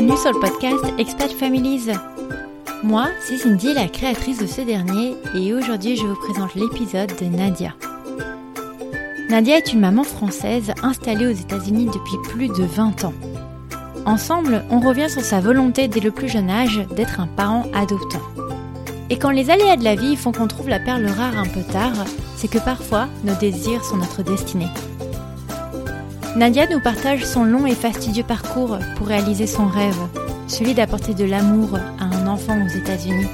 bienvenue sur le podcast Expat Families. Moi, c'est Cindy, la créatrice de ce dernier, et aujourd'hui je vous présente l'épisode de Nadia. Nadia est une maman française installée aux États-Unis depuis plus de 20 ans. Ensemble, on revient sur sa volonté dès le plus jeune âge d'être un parent adoptant. Et quand les aléas de la vie font qu'on trouve la perle rare un peu tard, c'est que parfois nos désirs sont notre destinée. Nadia nous partage son long et fastidieux parcours pour réaliser son rêve, celui d'apporter de l'amour à un enfant aux États-Unis.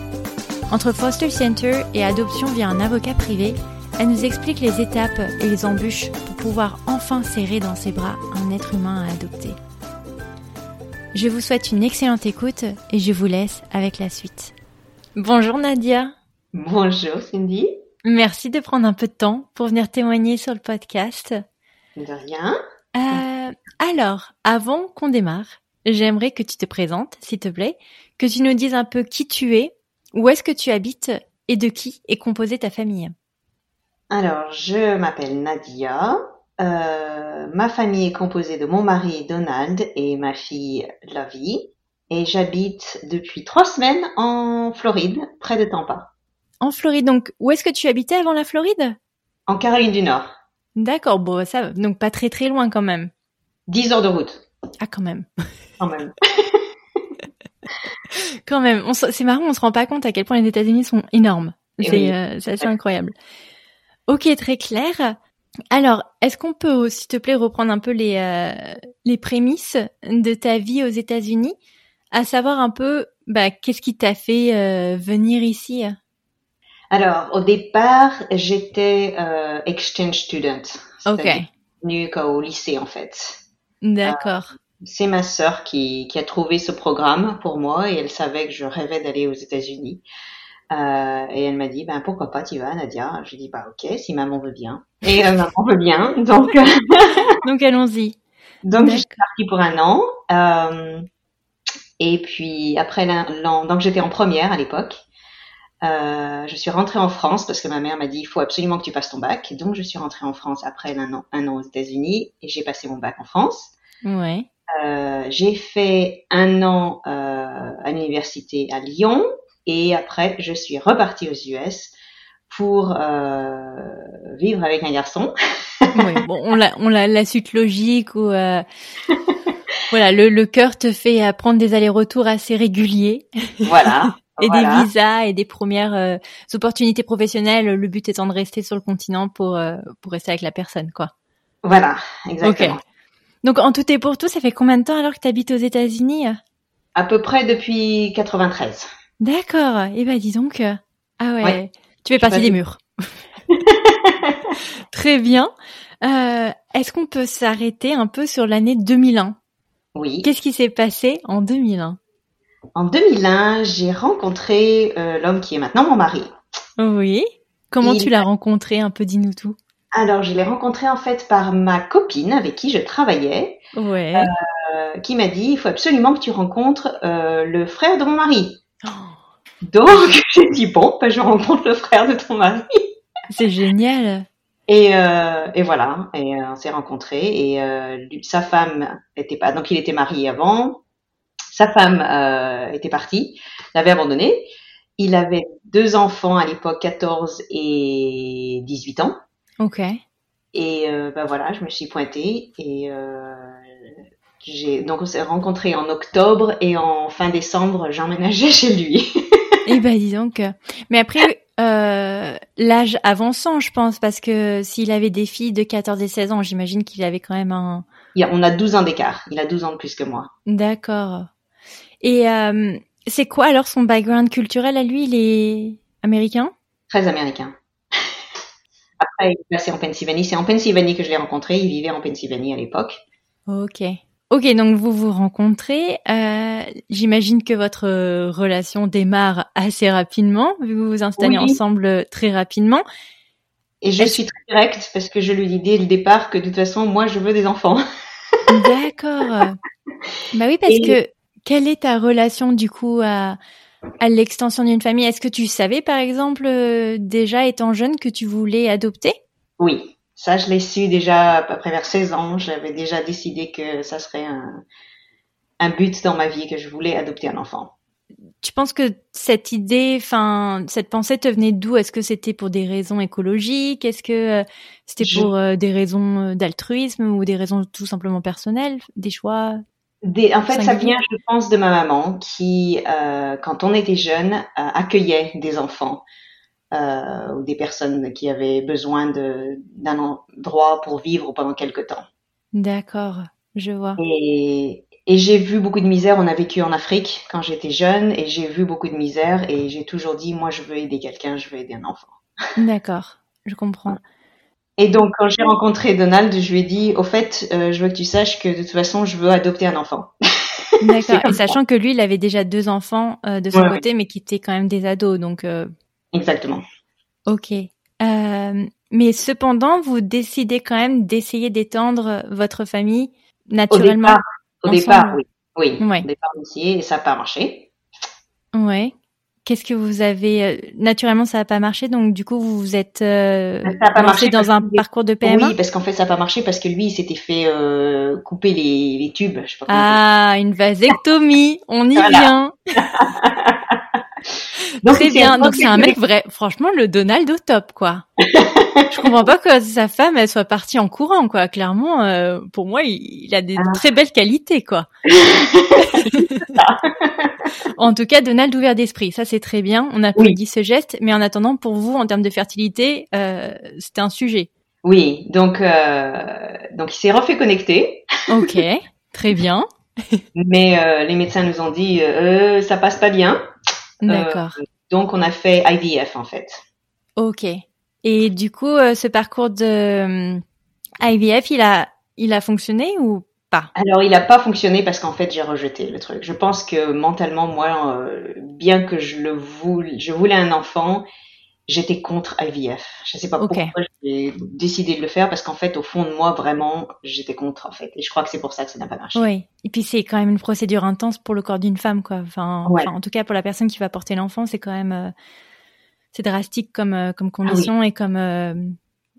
Entre Foster Center et adoption via un avocat privé, elle nous explique les étapes et les embûches pour pouvoir enfin serrer dans ses bras un être humain à adopter. Je vous souhaite une excellente écoute et je vous laisse avec la suite. Bonjour Nadia. Bonjour Cindy. Merci de prendre un peu de temps pour venir témoigner sur le podcast. De rien. Euh, alors, avant qu'on démarre, j'aimerais que tu te présentes, s'il te plaît, que tu nous dises un peu qui tu es, où est-ce que tu habites et de qui est composée ta famille. Alors, je m'appelle Nadia. Euh, ma famille est composée de mon mari Donald et ma fille Lavie. Et j'habite depuis trois semaines en Floride, près de Tampa. En Floride, donc où est-ce que tu habitais avant la Floride? En Caroline du Nord. D'accord, bon, ça, donc pas très très loin quand même. Dix heures de route. Ah, quand même. Quand même. quand même. C'est marrant, on se rend pas compte à quel point les États-Unis sont énormes. Eh C'est oui. euh, c'est assez incroyable. Ok, très clair. Alors, est-ce qu'on peut, s'il te plaît, reprendre un peu les, euh, les prémices de ta vie aux États-Unis, à savoir un peu, bah, qu'est-ce qui t'a fait euh, venir ici? Alors, au départ, j'étais euh, exchange student. Ok, venue qu'au lycée, en fait. d'accord. C'est ma sœur qui, qui a trouvé ce programme pour moi et elle savait que je rêvais d'aller aux États-Unis. Euh, et elle m'a dit, ben pourquoi pas, tu vas, Nadia? Je dis, bah ok, si maman veut bien. Et euh, maman veut bien, donc euh, Donc allons-y. donc je suis partie pour un an. Euh, et puis après l'an- donc j'étais en première à l'époque. Euh, je suis rentrée en France parce que ma mère m'a dit, il faut absolument que tu passes ton bac. Donc je suis rentrée en France après un an, un an aux États-Unis et j'ai passé mon bac en France. Ouais. Euh, j'ai fait un an euh, à l'université à Lyon et après je suis repartie aux US pour euh, vivre avec un garçon. Oui, bon, on l'a, on l'a la suite logique où, euh, voilà, le, le cœur te fait prendre des allers-retours assez réguliers Voilà. et voilà. des visas et des premières euh, opportunités professionnelles. Le but étant de rester sur le continent pour euh, pour rester avec la personne, quoi. Voilà, exactement. Donc en tout et pour tout, ça fait combien de temps alors que tu habites aux États-Unis? À peu près depuis 93. D'accord. Eh ben dis donc. euh, Ah ouais. Ouais. Tu fais partie des murs. Très bien. Euh, Est-ce qu'on peut s'arrêter un peu sur l'année 2001 Oui. Qu'est-ce qui s'est passé en 2001 En 2001, j'ai rencontré euh, l'homme qui est maintenant mon mari. Oui. Comment Il- tu l'as rencontré Un peu, dis-nous tout? Alors, je l'ai rencontré en fait par ma copine avec qui je travaillais, Ouais. euh, qui m'a dit, il faut absolument que tu rencontres euh, le frère de mon mari. Oh, Donc, j'ai dit, bon, ben, je rencontre le frère de ton mari. c'est génial. Et, euh, et voilà, et euh, on s'est rencontrés. Et euh, lui- sa femme était pas, donc il était marié avant. Sa femme euh, était partie, l'avait abandonné. Il avait deux enfants à l'époque, 14 et 18 ans. Ok. Et euh, ben voilà, je me suis pointée et euh, j'ai donc on s'est rencontrés en octobre et en fin décembre, j'emménageais chez lui. Eh ben dis donc. Mais après, euh, l'âge avançant, je pense, parce que s'il avait des filles de 14 et 16 ans, j'imagine qu'il avait quand même un... On a 12 ans d'écart. Il a 12 ans de plus que moi. D'accord. Et euh, c'est quoi alors son background culturel à lui? Il est américain? Très américain. Après, il est passé en Pennsylvanie. C'est en Pennsylvanie que je l'ai rencontré. Il vivait en Pennsylvanie à l'époque. Ok. Ok, donc vous vous rencontrez. Euh, J'imagine que votre euh, relation démarre assez rapidement, vu que vous vous installez Oui. ensemble très rapidement. Et je suis très directe parce que je lui dis dès le départ que de toute façon, moi, je veux des enfants. D'accord. bah oui, parce Et- que quelle est ta relation du coup à, à l'extension d'une famille? Est-ce que tu savais par exemple euh, déjà étant jeune que tu voulais adopter? Oui, ça, je l'ai su déjà à peu près vers 16 ans. J'avais déjà décidé que ça serait un, un but dans ma vie que je voulais adopter un enfant. Tu penses que cette idée, enfin, cette pensée te venait d'où? Est-ce que c'était pour des raisons écologiques? Est-ce que euh, c'était pour euh, des raisons d'altruisme ou des raisons tout simplement personnelles Des choix? Des, En fait, ça vient, je pense, de ma maman qui, euh, quand on était jeune, accueillait des enfants ou des personnes qui avaient besoin d'un endroit pour vivre pendant quelque temps. D'accord, je vois. Et, et j'ai vu beaucoup de misère. On a vécu en Afrique quand j'étais jeune et j'ai vu beaucoup de misère et j'ai toujours dit, moi, je veux aider quelqu'un, je veux aider un enfant. D'accord, je comprends. Et donc, quand j'ai rencontré Donald, je lui ai dit, au fait, euh, je veux que tu saches que de toute façon, je veux adopter un enfant. D'accord. Et sachant que lui, il avait déjà deux enfants euh, de son côté, mais qui étaient quand même des ados, donc. Euh... Exactement. Ok. Mais cependant, vous décidez quand même d'essayer d'étendre votre famille naturellement. Au départ, oui. Oui, au départ, aussi, et ça n'a pas marché. Ouais. Qu'est-ce que vous avez euh, naturellement ça n'a pas marché donc du coup vous vous êtes euh, ça pas marché dans un parcours de PMA Oui parce qu'en fait ça n'a pas marché parce que lui il s'était fait euh, couper les, les tubes. Je sais pas ah une vasectomie on y vient. Donc Très bien. Donc c'est un mec vrai. Franchement, le Donald au top, quoi. je comprends pas que sa femme elle soit partie en courant, quoi. Clairement, euh, pour moi, il, a des ah. très belles qualités, quoi. en tout cas, Donald ouvert d'esprit, ça c'est très bien. On a applaudit ce geste, mais en attendant, pour vous, en termes de fertilité, euh, c'était un sujet. Oui, donc euh, donc il s'est refait connecter. ok, très bien. mais euh, les médecins nous ont dit ça passe pas bien. D'accord. Euh, donc, on a fait IVF en fait. Ok. Et du coup, euh, ce parcours de euh, IVF, il a, il a fonctionné ou pas? Alors, il n'a pas fonctionné parce qu'en fait, j'ai rejeté le truc. Je pense que mentalement, moi, bien que je le voulais, je voulais un enfant, j'étais contre IVF. Je sais pas pourquoi j'ai décidé de le faire parce qu'en fait, au fond de moi, vraiment, j'étais contre en fait. Et je crois que c'est pour ça que ça n'a pas marché. Oui. Et puis c'est quand même une procédure intense pour le corps d'une femme, quoi. Enfin, en tout cas pour la personne qui va porter l'enfant, c'est quand même euh, c'est drastique comme euh, comme ah condition et comme. Euh,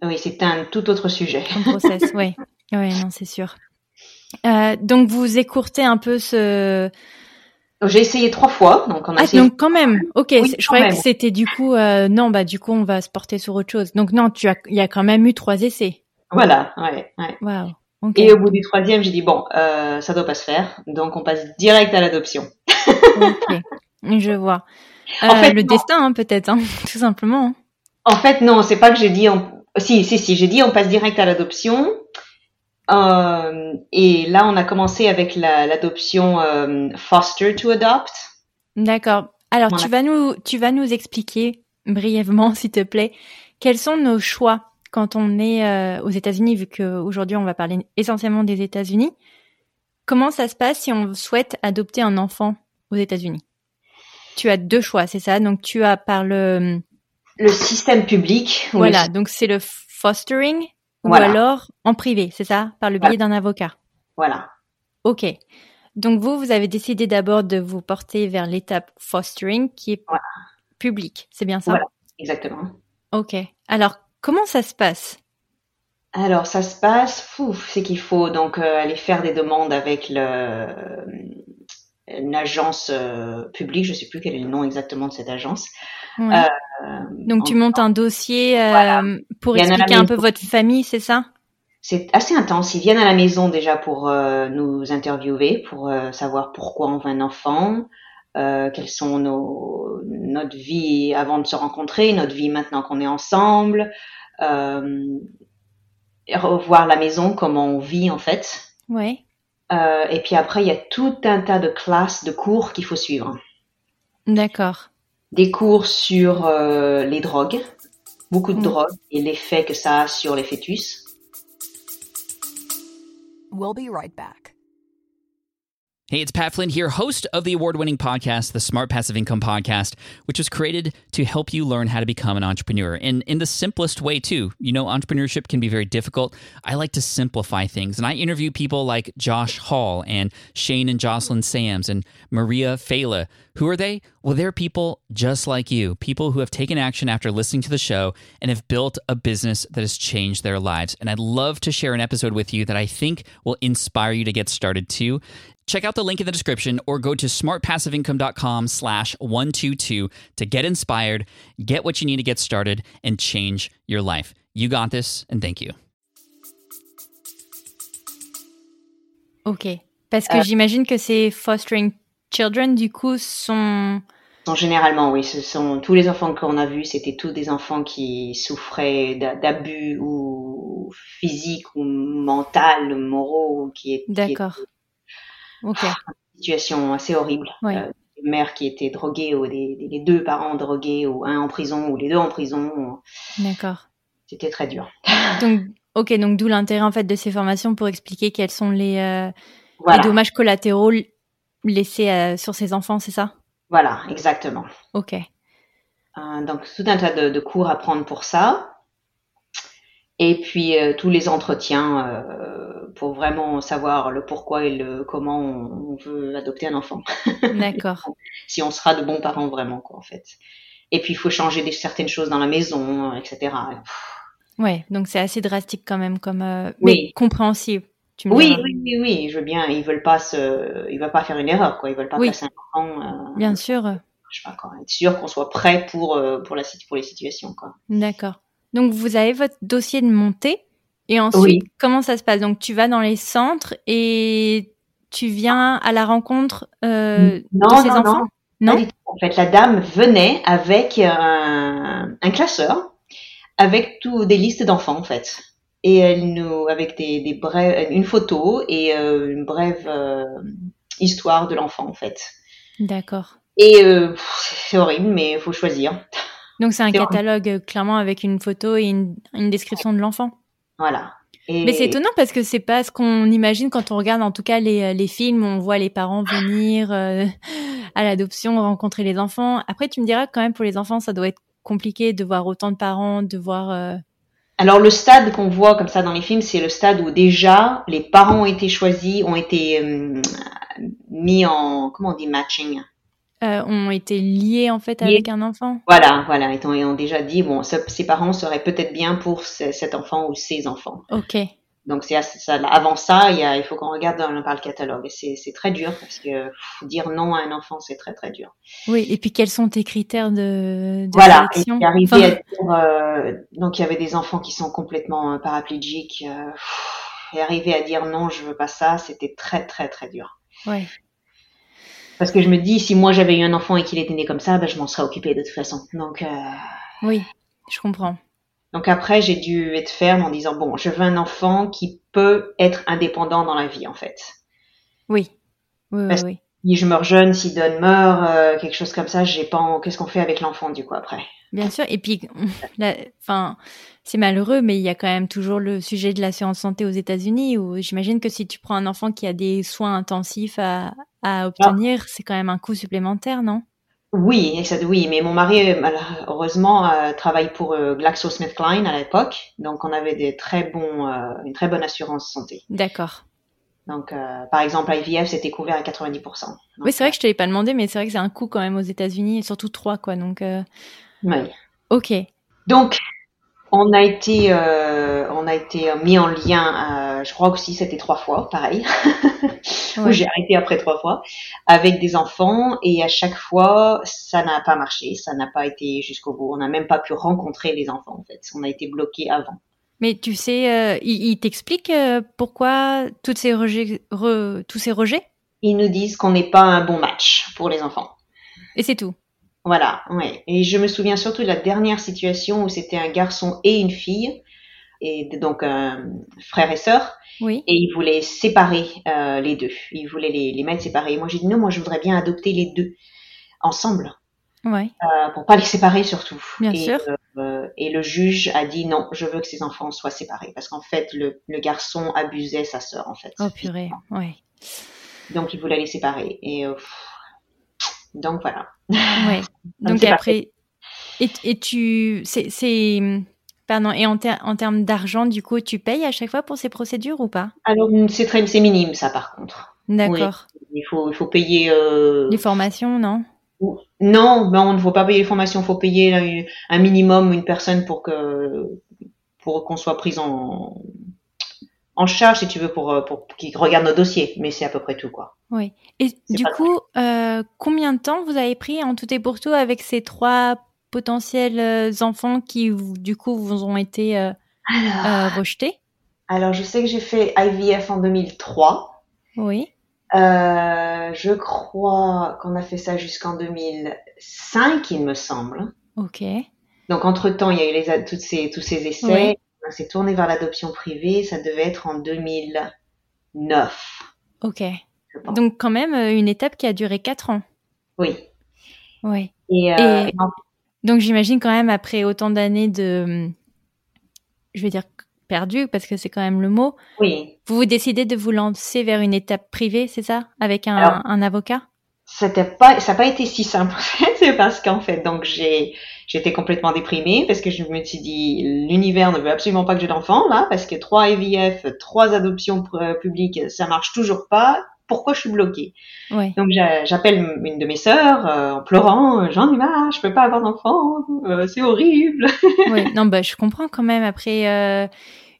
oui, c'est un tout autre sujet. Comme process, oui. Oui, non, c'est sûr. donc vous écourtez un peu ce j'ai essayé trois fois, donc on a ah, essayé... donc quand même. Ok, je croyais que c'était du coup euh, non, bah du coup on va se porter sur autre chose. Donc non, tu as, il y a quand même eu trois essais. Voilà, ouais, ouais. Wow. Et au bout du troisième, j'ai dit bon, euh, ça doit pas se faire, donc on passe direct à l'adoption. ok, je vois. en euh, fait, le destin, hein, peut-être, hein, tout simplement. Hein. En fait, non, c'est pas que j'ai dit. On... Si, si, si, j'ai dit on passe direct à l'adoption. Euh, et là, on a commencé avec l'adoption euh, foster to adopt. D'accord. Alors, tu vas nous, tu vas nous expliquer brièvement, s'il te plaît, quels sont nos choix quand on est euh, aux États-Unis, vu qu'aujourd'hui on va parler essentiellement des États-Unis. Comment ça se passe si on souhaite adopter un enfant aux États-Unis? Tu as deux choix, c'est ça? Donc tu as par le le système public. Voilà, donc c'est le fostering ou alors en privé, c'est ça? Par le biais d'un avocat Voilà. Ok. Donc vous, vous avez décidé d'abord de vous porter vers l'étape fostering qui est publique, c'est bien ça? Voilà, exactement. Ok. Alors, comment ça se passe? Alors ça se passe, c'est qu'il faut donc euh, aller faire des demandes avec le, une agence euh, publique, je sais plus quel est le nom exactement de cette agence. Euh, Donc tu montes un dossier euh, pour expliquer un peu votre famille, c'est ça? C'est assez intense. Ils viennent à la maison déjà pour euh, nous interviewer, pour savoir pourquoi on veut un enfant, quelles sont nos notre vie avant de se rencontrer, notre vie maintenant qu'on est ensemble, revoir la maison, comment on vit en fait. Ouais. et puis après, il y a tout un tas de classes, de cours qu'il faut suivre. D'accord des cours sur euh, les drogues, beaucoup de mm. drogues et l'effet que ça a sur les fœtus. We'll be right back. Hey, it's Pat Flynn here, host of the award winning podcast, the Smart Passive Income Podcast, which was created to help you learn how to become an entrepreneur. And in the simplest way, too. You know, entrepreneurship can be very difficult. I like to simplify things. And I interview people like Josh Hall and Shane and Jocelyn Sams and Maria Fela. Who are they? Well, they're people just like you, people who have taken action after listening to the show and have built a business that has changed their lives. And I'd love to share an episode with you that I think will inspire you to get started too. Check out the link in the description or go to smartpassiveincome.com slash 122 to get inspired, get what you need to get started, and change your life. You got this, and thank you. Ok. Parce que Euh. j'imagine que ces fostering children, du coup, sont... sont généralement, oui, ce sont tous les enfants qu'on a vus, c'était tous des enfants qui souffraient d'abus ou physiques ou mental, moraux, qui est qui est D'accord. Ok. une situation assez horrible. Ouais. Euh, des mères qui étaient droguées ou des, des- les deux parents drogués ou un en prison ou les deux en prison, D'accord. c'était très dur. Donc, ok, donc d'où l'intérêt en fait de ces formations pour expliquer quels sont les, euh, Voilà, les dommages collatéraux laissés euh, sur ces enfants, c'est ça? Voilà, exactement. Ok. Euh, donc tout un tas de, de cours à prendre pour ça. Et puis euh, tous les entretiens euh, pour vraiment savoir le pourquoi et le comment on, on veut adopter un enfant. D'accord. si on sera de bons parents vraiment, quoi, en fait. Et puis il faut changer des, certaines choses dans la maison, etc. Ouais, donc c'est assez drastique quand même, comme euh, Oui. mais compréhensible. Tu me Oui, oui, oui, oui, je veux bien. Ils veulent pas se, ils veulent pas faire une erreur, quoi. Ils veulent pas Oui. passer un enfant. Euh, Bien sûr. je sais pas, quoi. Être sûr qu'on soit prêt pour pour la pour les situations, quoi. D'accord. Donc vous avez votre dossier de montée et ensuite Oui. comment ça se passe? Donc tu vas dans les centres et tu viens à la rencontre euh, Non, de ces non, enfants? Non? Non. En fait, la dame venait avec un, un classeur, avec tout des listes d'enfants, en fait. Et elle nous, avec des, des brèves, une photo et euh, une brève euh, histoire de l'enfant, en fait. D'accord. Et euh, c'est horrible, mais il faut choisir. Donc c'est un catalogue euh, clairement avec une photo et une, une description de l'enfant. Voilà. Et Mais c'est étonnant parce que c'est pas ce qu'on imagine quand on regarde en tout cas les, euh, les films où on voit les parents venir euh, à l'adoption, rencontrer les enfants. Après tu me diras quand même pour les enfants ça doit être compliqué de voir autant de parents, de voir... euh, Alors le stade qu'on voit comme ça dans les films, c'est le stade où déjà les parents ont été choisis, ont été euh, mis en comment on dit matching? Euh, ont été liés en fait Liés. avec un enfant. Voilà, voilà, ils ont, ils ont déjà dit bon, ce- ces parents seraient peut-être bien pour ce- cet enfant ou ces enfants. Ok. Donc c'est ça, avant ça, il, y a, il faut qu'on regarde dans, par le catalogue. Et c'est très dur parce que pff, dire non à un enfant, c'est très très dur. Oui, et puis quels sont tes critères de, de Voilà, sélection arriver Enfin, à dire, euh, donc il y avait des enfants qui sont complètement euh, paraplégiques, euh, et arriver à dire non, je veux pas ça, c'était très très très dur. ouais. Parce que je me dis, si moi j'avais eu un enfant et qu'il était né comme ça, ben, je m'en serais occupée de toute façon. Donc, euh, Oui, je comprends. donc après, j'ai dû être ferme en disant, bon, je veux un enfant qui peut être indépendant dans la vie, en fait. Oui. Oui, oui, Parce- oui. Si je meurs jeune, si Don meurt, euh, quelque chose comme ça, j'ai pas, en- qu'est-ce qu'on fait avec l'enfant, du coup, après? Bien sûr. Et puis, enfin, c'est malheureux, mais il y a quand même toujours le sujet de l'assurance santé aux États-Unis où j'imagine que si tu prends un enfant qui a des soins intensifs à, à obtenir, c'est quand même un coût supplémentaire, non? Oui, oui, mais mon mari, euh, heureusement, euh, travaille pour euh, GlaxoSmithKline à l'époque, donc on avait des très bons, euh, une très bonne assurance santé. D'accord. Donc, par exemple, IVF, c'était couvert à 90%. Donc, Oui, c'est vrai que je te l'ai pas demandé, mais c'est vrai que c'est un coût quand même aux États-Unis, et surtout trois, quoi. Donc, oui. ok. Donc, on a été, euh, on a été mis en lien, euh, je crois aussi c'était trois fois, pareil. J'ai arrêté après trois fois avec des enfants et à chaque fois ça n'a pas marché, ça n'a pas été jusqu'au bout. On n'a même pas pu rencontrer les enfants en fait. On a été bloqué avant. Mais tu sais, euh, il, il t'explique euh, pourquoi toutes ces rejets, re- tous ces rejets? Ils nous disent qu'on n'est pas un bon match pour les enfants. Et c'est tout. Voilà, ouais. Et je me souviens surtout de la dernière situation où c'était un garçon et une fille, et donc un frère et sœur, Oui. et ils voulaient séparer euh, les deux. Ils voulaient les, les mettre séparés. Et moi j'ai dit non, moi je voudrais bien adopter les deux ensemble, Ouais. euh, pour pas les séparer surtout. Bien et, sûr. euh, et le juge a dit non, je veux que ces enfants soient séparés parce qu'en fait le, le garçon abusait sa sœur en fait. Oh purée. Ouais. Donc il voulait les séparer. Et euh, pff, donc voilà. Ouais. Donc après, et, et tu, c'est, pardon. Et en, ter- en termes d'argent, du coup, tu payes à chaque fois pour ces procédures ou pas? Alors c'est très c'est minime ça par contre. D'accord. Il faut il faut payer. Euh, Les formations, non? Non, ben on ne faut pas payer les formations, il faut payer là, une- un minimum une personne pour que pour qu'on soit prise en en charge, si tu veux, pour, pour qu'ils regardent nos dossiers. Mais c'est à peu près tout, quoi. Oui. Et du coup, euh, combien de temps vous avez pris en tout et pour tout avec ces trois potentiels euh, enfants qui, du coup, vous ont été euh, rejetés? Alors, je sais que j'ai fait IVF en 2003. Oui. je crois qu'on a fait ça jusqu'en 2005, il me semble. Ok. Donc, entre-temps, il y a eu les, toutes ces, tous ces essais. On s'est tourné vers l'adoption privée. Ça devait être en 2009. Ok. Donc, quand même, euh, une étape qui a duré 4 ans. Oui. Oui. Et, euh, donc, j'imagine quand même, après autant d'années de. Je vais dire perdu, parce que c'est quand même le mot. Oui. Vous vous décidez de vous lancer vers une étape privée, c'est ça? Avec un, un avocat? C'était pas, ça n'a pas été si simple en fait, parce qu'en fait, donc j'ai, j'étais complètement déprimée parce que je me suis dit, l'univers ne veut absolument pas que j'ai d'enfants là, parce que trois IVF, trois adoptions publiques, ça marche toujours pas. Pourquoi je suis bloquée? Ouais. Donc j'appelle une de mes sœurs euh, en pleurant, j'en ai marre, je peux pas avoir d'enfants, euh, c'est horrible. oui, non bah je comprends quand même après. Euh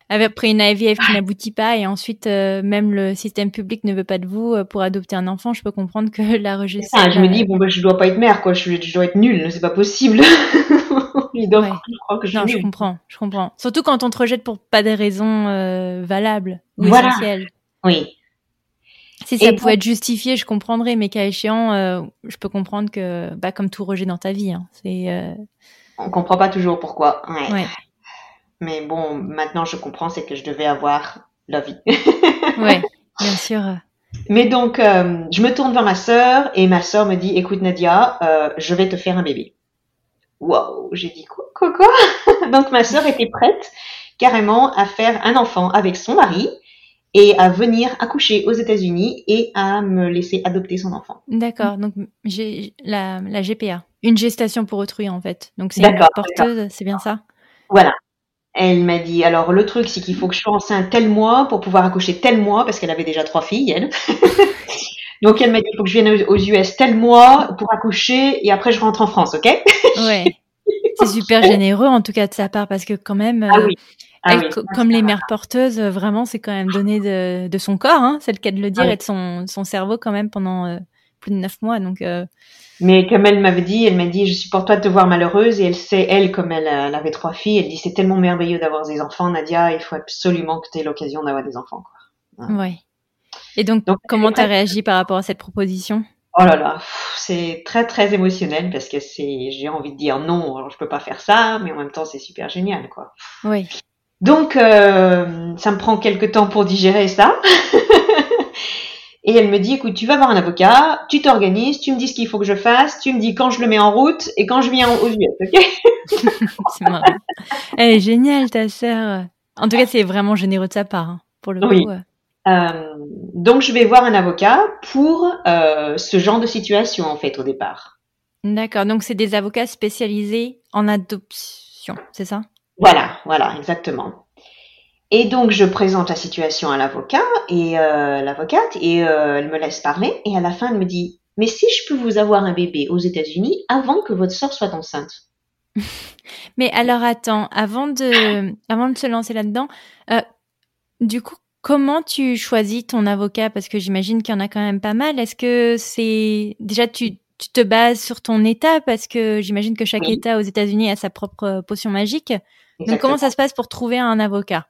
après une IVF qui n'aboutit pas et ensuite euh, même le système public ne veut pas de vous euh, pour adopter un enfant, je peux comprendre que la rejeter. Ah, je me dis bon bah je dois pas être mère quoi, je, je dois être nulle, c'est pas possible. je crois que je non, je comprends, je comprends. Surtout quand on te rejette pour pas des raisons euh, valables ou voilà. essentielles. Oui. Si ça pouvait être justifié, je comprendrais, mais cas échéant, je peux comprendre que, bah, comme tout rejet dans ta vie, hein, c'est. On comprend pas toujours pourquoi. Ouais. ouais. Mais bon, maintenant je comprends, c'est que je devais avoir la vie. oui, bien sûr. Mais donc, euh, je me tourne vers ma sœur et ma sœur me dit, écoute Nadia, euh, je vais te faire un bébé. Wow, j'ai dit quoi, quoi, quoi? Donc ma sœur était prête carrément à faire un enfant avec son mari et à venir accoucher aux États-Unis et à me laisser adopter son enfant. D'accord, donc j'ai la, la GPA, une gestation pour autrui en fait. Donc c'est une porteuse, c'est bien ça? Voilà, elle m'a dit, alors le truc, c'est qu'il faut que je sois enceinte tel mois pour pouvoir accoucher tel mois, parce qu'elle avait déjà trois filles, elle. Donc elle m'a dit, il faut que je vienne aux US tel mois pour accoucher, et après je rentre en France, ok? Ouais. C'est super généreux en tout cas de sa part, parce que quand même, ah oui. Ah oui. comme les mères porteuses, vraiment, c'est quand même donné de, de son corps, hein, c'est le cas de le dire, ah et de son, son cerveau quand même pendant euh, plus de neuf mois. Donc, euh, mais comme elle m'avait dit, elle m'a dit, je supporte pas de te voir malheureuse. Et elle sait, elle, comme elle, elle avait trois filles, elle dit, c'est tellement merveilleux d'avoir des enfants, Nadia, il faut absolument que tu aies l'occasion d'avoir des enfants. Quoi. Ouais. Et donc, donc comment tu as réagi par rapport à cette proposition? Oh là là, c'est très très émotionnel parce que c'est, j'ai envie de dire non, alors je peux pas faire ça, mais en même temps c'est super génial, quoi. Oui. Donc, euh, ça me prend quelques temps pour digérer ça. Et elle me dit, écoute, tu vas voir un avocat, tu t'organises, tu me dis ce qu'il faut que je fasse, tu me dis quand je le mets en route et quand je viens aux US, ok C'est marrant. Elle est géniale, ta sœur. En tout cas, c'est vraiment généreux de sa part, hein, pour le oui. coup. Euh, donc, je vais voir un avocat pour euh, ce genre de situation, en fait, au départ. D'accord. Donc, c'est des avocats spécialisés en adoption, c'est ça? Voilà, voilà, exactement. Et donc je présente la situation à l'avocat et euh, l'avocate et euh, elle me laisse parler et à la fin elle me dit mais si je peux vous avoir un bébé aux États-Unis avant que votre sœur soit enceinte. mais alors attends, avant de avant de se lancer là-dedans, euh, du coup comment tu choisis ton avocat? Parce que j'imagine qu'il y en a quand même pas mal. Est-ce que c'est déjà tu tu te bases sur ton État? Parce que j'imagine que chaque État aux États-Unis a sa propre potion magique. Donc comment ça se passe pour trouver un avocat?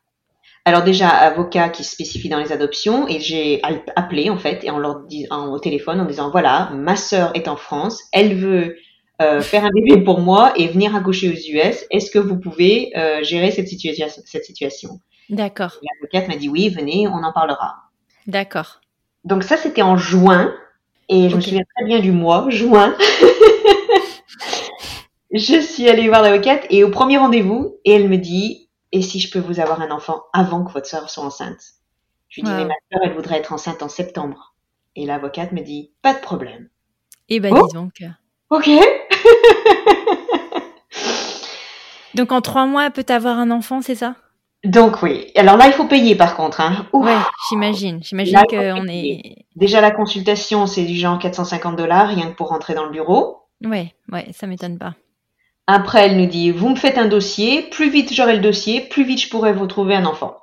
Alors déjà, avocat qui se spécifie dans les adoptions, et j'ai appelé en fait, et en leur disant au téléphone en disant voilà, ma sœur est en France, elle veut euh, faire un bébé pour moi et venir accoucher aux US. Est-ce que vous pouvez euh, gérer cette, situation cette situation? D'accord. L'avocate m'a dit oui, venez, on en parlera. D'accord. Donc ça, c'était en juin, et je me souviens très bien du mois, juin. je suis allée voir l'avocate et au premier rendez-vous, et elle me dit et si je peux vous avoir un enfant avant que votre soeur soit enceinte? Je lui dis, mais ma soeur, elle voudrait être enceinte en septembre. Et l'avocate me dit, pas de problème. Et eh ben, oh dis donc. Ok. donc, en trois mois, elle peut avoir un enfant, c'est ça? Donc oui. Alors là, il faut payer par contre. Hein. Ouais, j'imagine. J'imagine qu'on est. Déjà la consultation, c'est du genre 450 dollars rien que pour rentrer dans le bureau. Ouais, ouais, ça m'étonne pas. Après, elle nous dit, vous me faites un dossier, plus vite j'aurai le dossier, plus vite je pourrai vous trouver un enfant.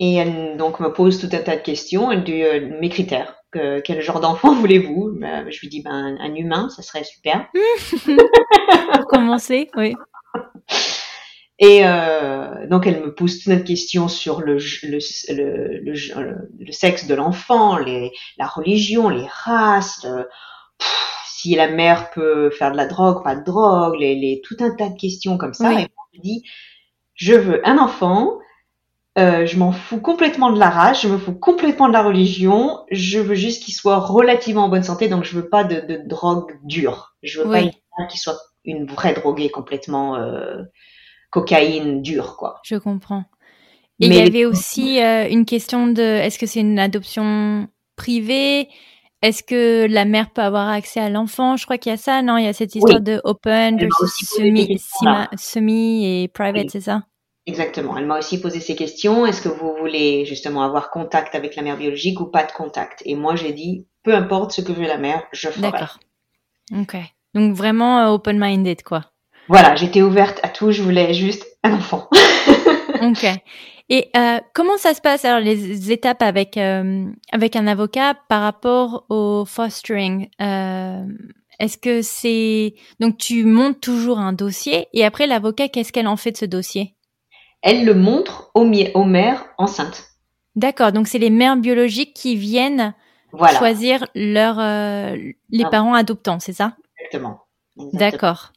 Et elle donc me pose tout un tas de questions. Elle dit euh, mes critères. Que, quel genre d'enfant voulez-vous? Ben, Je lui dis ben, un humain, ça serait super. Pour commencer, oui. Et euh, donc elle me pose tout un tas de questions sur le, le, le, le, le sexe de l'enfant, la religion, les races, si la mère peut faire de la drogue, pas de drogue, les, les, tout un tas de questions comme ça. Et je dis, je veux un enfant, euh, je m'en fous complètement de la race, je me fous complètement de la religion, je veux juste qu'il soit relativement en bonne santé, donc je veux pas de, de drogue dure. Je veux pas qu'il soit une vraie droguée complètement euh, cocaïne dure, quoi. Je comprends. Et il y avait aussi euh, une question de, est-ce que c'est une adoption privée? Est-ce que la mère peut avoir accès à l'enfant? Je crois qu'il y a ça, non? Il y a cette histoire de open semi, semi, et private, c'est ça? Exactement. Elle m'a aussi posé ces questions. Est-ce que vous voulez justement avoir contact avec la mère biologique ou pas de contact? Et moi, j'ai dit, peu importe ce que veut la mère, je ferai. D'accord. Ok. Donc vraiment euh, open-minded, quoi. Voilà, j'étais ouverte à tout. Je voulais juste un enfant. ok. Et euh, comment ça se passe alors les étapes avec euh, avec un avocat par rapport au fostering? Euh, Est-ce que c'est donc tu montes toujours un dossier et après l'avocat qu'est-ce qu'elle en fait de ce dossier? Elle le montre aux, aux mères enceintes. D'accord, donc c'est les mères biologiques qui viennent choisir leur les ah. parents adoptants, c'est ça? Exactement. D'accord.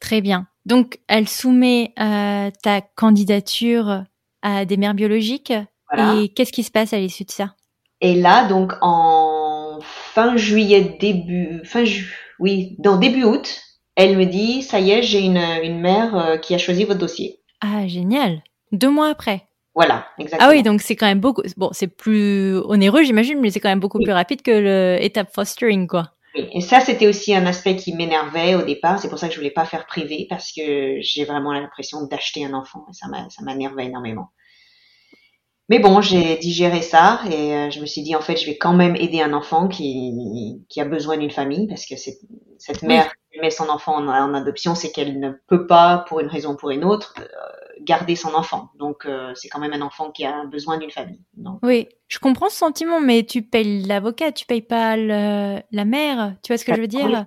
Très bien. Donc, elle soumet euh, ta candidature à des mères biologiques. Et qu'est-ce qui se passe à l'issue de ça? Et là, donc en fin juillet, début, fin ju oui, dans début août, elle me dit, ça y est, j'ai une, une mère euh, qui a choisi votre dossier. Ah, génial. Deux mois après. Voilà, exactement. Ah oui, donc c'est quand même beaucoup. Bon, c'est plus onéreux, j'imagine, mais c'est quand même beaucoup plus rapide que l'étape fostering, quoi. Et ça, c'était aussi un aspect qui m'énervait au départ. C'est pour ça que je voulais pas faire privé parce que j'ai vraiment l'impression d'acheter un enfant et ça m'énervait énormément. Mais bon, j'ai digéré ça et euh, je me suis dit en fait, je vais quand même aider un enfant qui, qui a besoin d'une famille parce que cette mère qui met son enfant en, adoption, c'est qu'elle ne peut pas, pour une raison ou pour une autre, euh, garder son enfant. Donc euh, c'est quand même un enfant qui a besoin d'une famille. Oui, je comprends ce sentiment, mais tu payes l'avocat, tu payes pas le, la mère. Tu vois ce que je veux dire?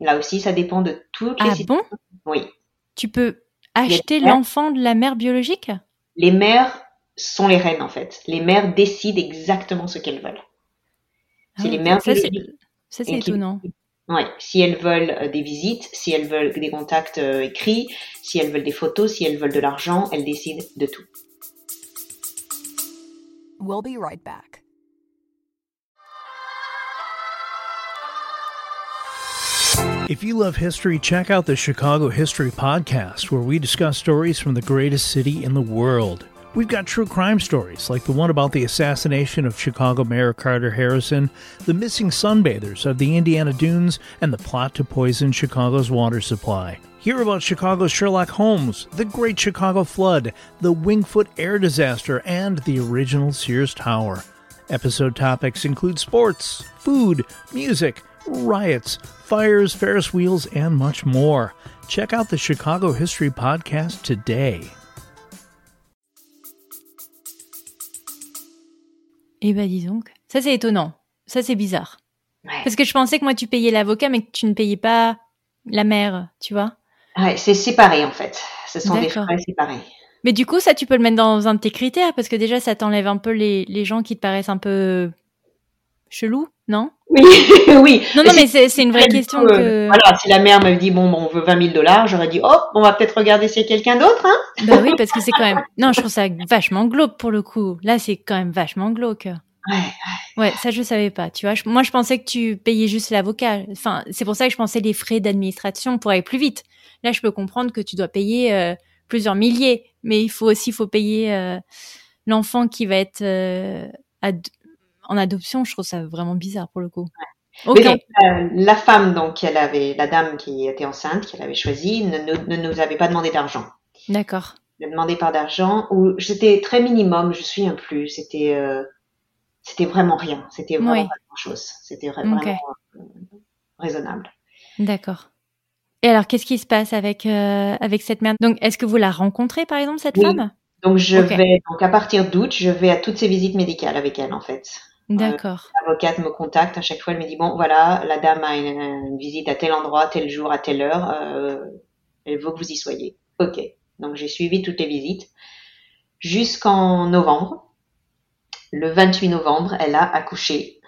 Là aussi, ça dépend de toutes les ah situations. bon Oui. Tu peux acheter l'enfant de la mère biologique? Les mères sont les reines en fait. Les mères décident exactement ce qu'elles veulent. C'est ah les mères ça, c'est étonnant. Oui, si elles veulent euh, des visites, si elles veulent des contacts euh, écrits, si elles veulent des photos, si elles veulent de l'argent, elles décident de tout. We'll be right back. If you love history, check out the Chicago History Podcast, where we discuss stories from the greatest city in the world. We've got true crime stories like the one about the assassination of Chicago Mayor Carter Harrison, the missing sunbathers of the Indiana Dunes, and the plot to poison Chicago's water supply. Hear about Chicago's Sherlock Holmes, the Great Chicago Flood, the Wingfoot air disaster, and the original Sears Tower. Episode topics include sports, food, music, riots, fires, Ferris wheels, and much more. Check out the Chicago History Podcast today. Eh ben dis donc, ça c'est étonnant, ça c'est bizarre. Parce que je pensais que moi tu payais l'avocat mais que tu ne payais pas la mère, tu vois. Ouais, c'est séparé en fait. Ce sont des frais séparés. Mais du coup, ça tu peux le mettre dans un de tes critères parce que déjà ça t'enlève un peu les, les gens qui te paraissent un peu chelous, non? Oui, oui. Non, non, mais c'est une vraie question que... Voilà, si la mère me dit, bon, bon on veut 20 000 dollars, j'aurais dit, oh, on va peut-être regarder s'il y a quelqu'un d'autre, hein Bah oui, parce que c'est quand même... Non, je trouve ça vachement glauque pour le coup. Là, c'est quand même vachement glauque. Ouais, ouais. ouais, ça je savais pas. Tu vois, moi je pensais que tu payais juste l'avocat. Enfin, c'est pour ça que je pensais les frais d'administration pour aller plus vite. Là, je peux comprendre que tu dois payer euh, plusieurs milliers, mais il faut aussi faut payer euh, l'enfant qui va être euh, en adoption. Je trouve ça vraiment bizarre pour le coup. Euh, la femme, donc, elle avait, la dame qui était enceinte, qu'elle avait choisie, ne, ne, nous avait pas demandé d'argent. D'accord. Ne demandait pas d'argent, ou c'était très minimum, je suis un plus. C'était, euh, c'était vraiment rien. C'était vraiment pas grand chose. C'était vraiment euh, raisonnable. D'accord. Et alors, qu'est-ce qui se passe avec, avec cette mère? Donc, est-ce que vous la rencontrez, par exemple, cette femme? Donc je vais donc à partir d'août, je vais à toutes ces visites médicales avec elle en fait. D'accord. L'avocate me contacte à chaque fois, elle me dit bon voilà, la dame a une, une visite à tel endroit, tel jour, à telle heure, euh, elle veut que vous y soyez. Ok. Donc j'ai suivi toutes les visites jusqu'en novembre. Le 28 novembre, elle a accouché.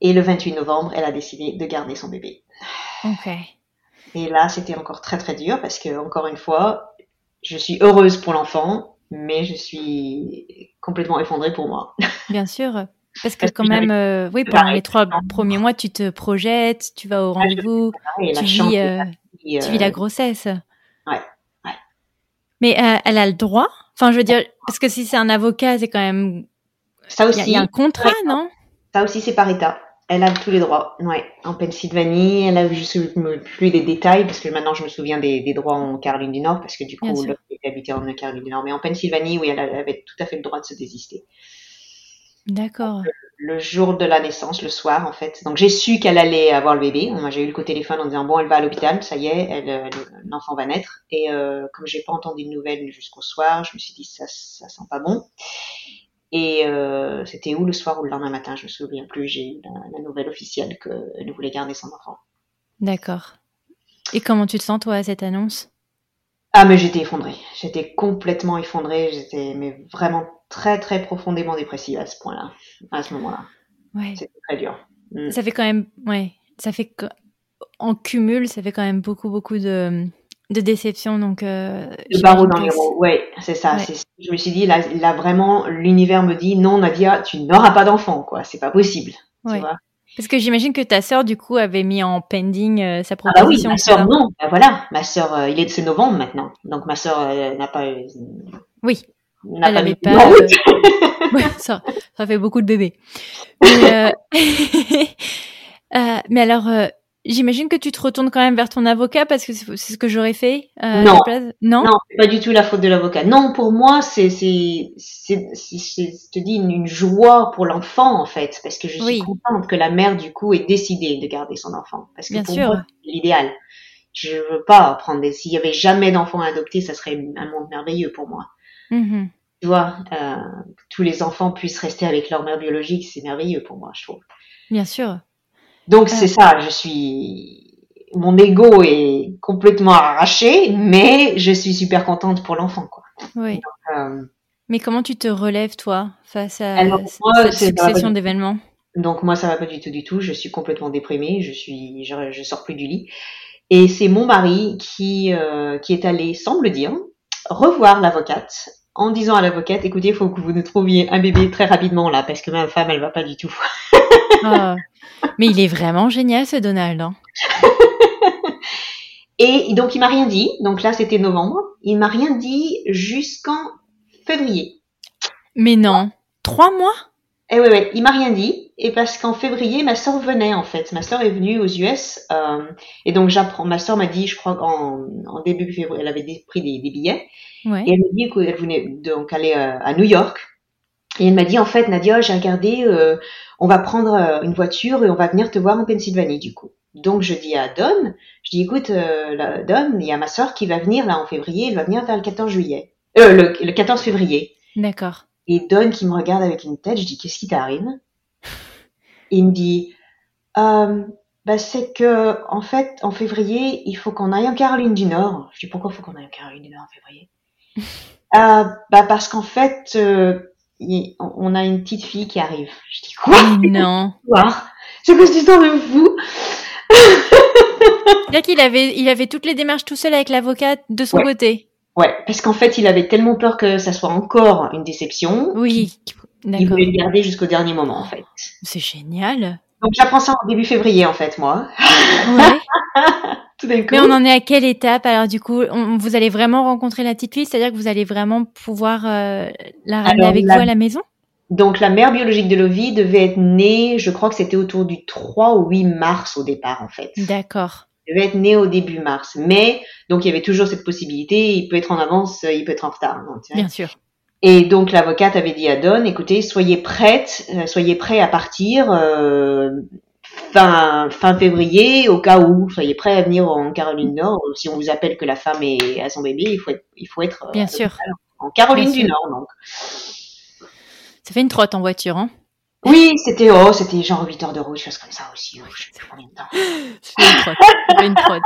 Et le 28 novembre, elle a décidé de garder son bébé. Ok. Et là, c'était encore très très dur parce que encore une fois, je suis heureuse pour l'enfant, mais je suis complètement effondrée pour moi. Bien sûr. Parce que quand même, euh, oui, pendant les trois premiers mois, tu te projettes, tu vas au rendez-vous, tu vis, euh, tu vis la euh, grossesse. Ouais, ouais. Mais euh, elle a le droit? Enfin, je veux dire, parce que si c'est un avocat, c'est quand même... Ça Il y, aussi, il y a un contrat, Ouais. non? Ça aussi c'est par état. Elle a tous les droits. Ouais. En Pennsylvanie, elle a je sais plus des détails parce que maintenant je me souviens des, des droits en Caroline du Nord parce que du coup, l'autre était habité en Caroline du Nord. Mais en Pennsylvanie, oui, elle avait tout à fait le droit de se désister. D'accord. le jour de la naissance, le soir en fait. Donc j'ai su qu'elle allait avoir le bébé. Moi j'ai eu le coup de téléphone en disant bon elle va à l'hôpital, ça y est, elle, euh, le- l'enfant va naître. Et euh, comme j'ai pas entendu de nouvelles jusqu'au soir, je me suis dit ça ça sent pas bon. Et euh, c'était où le soir ou le lendemain matin, je me souviens plus. J'ai eu la, la nouvelle officielle qu'elle voulait garder son enfant. D'accord. Et comment tu te sens, toi, à cette annonce? Ah mais j'étais effondrée, j'étais complètement effondrée, j'étais mais vraiment très très profondément dépressive à ce point-là, à ce moment-là. Ouais. C'était très dur. Mm. Ça fait quand même... Ouais. Ça fait... En cumul, ça fait quand même beaucoup, beaucoup de, de déception. Donc, euh, Le barreau j'imagine dans les roues, ouais, c'est ça. Ouais. Je me suis dit, là, là vraiment, l'univers me dit, non, Nadia, tu n'auras pas d'enfant, quoi. C'est pas possible. Ouais. Tu vois Parce que j'imagine que ta sœur, du coup, avait mis en pending euh, sa ah bah oui, proposition. ma c'est ça sœur, non. Bah voilà, ma sœur, euh, il est c'est novembre maintenant, donc ma sœur euh, n'a pas, euh, Oui. n'a pas avait mis pas. euh, ouais, ça, ça fait beaucoup de bébés. Mais, euh, euh, mais alors, euh, j'imagine que tu te retournes quand même vers ton avocat parce que c'est ce que j'aurais fait. euh, Non. Non? Non, pas du tout la faute de l'avocat. Non, pour moi, c'est, c'est, c'est, je te dis, une, une joie pour l'enfant, en fait, parce que je suis Oui. contente que la mère, du coup, ait décidé de garder son enfant. Parce que Bien pour sûr. moi, c'est l'idéal. Je veux pas prendre des, s'il y avait jamais d'enfants adoptés, ça serait un monde merveilleux pour moi. Mhm. Tu vois, euh, tous les enfants puissent rester avec leur mère biologique, c'est merveilleux pour moi, je trouve. Bien sûr. Donc c'est ça, je suis, mon ego est complètement arraché, mais je suis super contente pour l'enfant, quoi. Oui. Euh, Mais comment tu te relèves, toi, face à Alors, c- moi, cette succession d'événements? Donc moi ça va pas du tout du tout, je suis complètement déprimée, je suis je, je sors plus du lit. Et c'est mon mari qui euh, qui est allé semble dire revoir l'avocate en disant à l'avocate écoutez, il faut que vous nous trouviez un bébé très rapidement là parce que ma femme elle va pas du tout. Ah. Mais il est vraiment génial, ce Donald. hein. Et donc il m'a rien dit. Donc là c'était novembre, il m'a rien dit jusqu'en février. Mais non. Trois mois? Eh ouais, ouais, il m'a rien dit. Et parce qu'en février, ma sœur venait en fait. Ma sœur est venue aux US. euh, et donc j'apprends. Ma sœur m'a dit, je crois qu'en en début février, elle avait pris des, des billets. Ouais. Et elle m'a dit qu'elle venait donc aller euh, à New York. Et elle m'a dit en fait, Nadia, j'ai regardé, euh, on va prendre euh, une voiture et on va venir te voir en Pennsylvanie du coup. Donc je dis à Don, je dis écoute, euh, la- Don, il y a ma sœur qui va venir là en février. Elle va venir vers le 14 juillet. Euh, le, le 14 février. D'accord. Et Don qui me regarde avec une tête, je dis qu'est-ce qui t'arrive? Il me dit euh, bah, c'est que en fait en février il faut qu'on aille en Caroline du Nord. Je dis pourquoi faut qu'on aille en Caroline du Nord en février? Euh, Bah parce qu'en fait euh, il- on a une petite fille qui arrive. Je dis quoi? Non. C'est quoi cette histoire de fou? C'est-à-dire qu'il avait, il avait toutes les démarches tout seul avec l'avocate de son Ouais. côté. Ouais, parce qu'en fait il avait tellement peur que ça soit encore une déception. Oui. Il voulait le garder jusqu'au dernier moment en fait. C'est génial. Donc j'apprends ça en début février en fait moi. Ouais. Tout d'un coup. Mais on en est à quelle étape Alors du coup, on- vous allez vraiment rencontrer la petite fille, c'est-à-dire que vous allez vraiment pouvoir euh, la ramener Alors, avec la- vous à la maison? Donc la mère biologique de Lovie devait être née, je crois que c'était autour du 3 ou 8 mars au départ en fait. D'accord. Elle devait être née au début mars. Mais donc il y avait toujours cette possibilité, il peut être en avance, il peut être en retard. Bien sûr. Et donc l'avocate avait dit à Don, écoutez, soyez prête, euh, soyez prêts à partir euh, fin fin février au cas où, soyez prêts à venir en Caroline Nord. Si on vous appelle que la femme est à son bébé, il faut être, il faut être. euh, sûr. en Caroline Bien du sûr. Nord, donc. Ça fait une trotte en voiture, hein Oui, c'était oh, c'était genre 8 heures de route, chose comme ça aussi. oh, je sais plus combien de temps. Ça fait une trotte. Une trotte.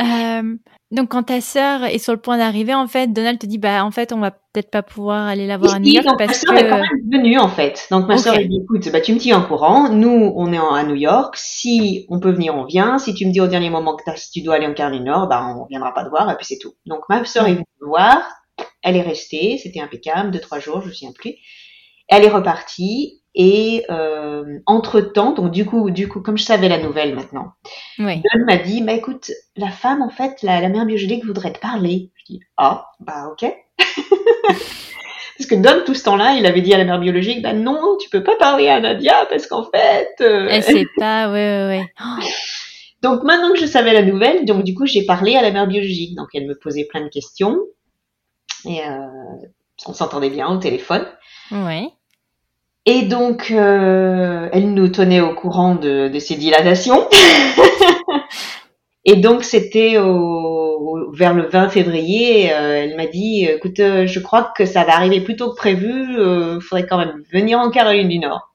Euh, donc, quand ta sœur est sur le point d'arriver, en fait, Donald te dit, bah, en fait, on va peut-être pas pouvoir aller la voir à New York donc ma parce sœur est quand même venue en fait. Donc ma sœur elle dit écoute, bah tu me tiens en courant. Nous on est en- à New York. Si on peut venir, on vient. Si tu me dis au dernier moment que si tu dois aller en Caroline du Nord, bah on viendra pas te voir et puis c'est tout. Donc ma sœur est venue me voir. Elle est restée, c'était impeccable, deux trois jours, je me souviens plus. Elle est repartie et euh, entre temps, donc du coup, du coup, comme je savais la nouvelle maintenant, Oui. Don m'a dit, bah écoute, la femme, en fait, la, la mère biologique voudrait te parler. Je dis, ah, bah ok. parce que Don, tout ce temps-là, il avait dit à la mère biologique, bah non, tu peux pas parler à Nadia, parce qu'en fait... euh, Elle sait pas, ouais, ouais, ouais. Oh, Donc maintenant que je savais la nouvelle, donc du coup, j'ai parlé à la mère biologique. Donc elle me posait plein de questions. Et euh, on s'entendait bien au téléphone. ouais. Et donc, euh, elle nous tenait au courant de, de ses dilatations. Et donc, c'était au, au- vers le 20 février, euh, elle m'a dit, écoute, euh, je crois que ça va arriver plus tôt que prévu, il faudrait quand même venir en Caroline du Nord.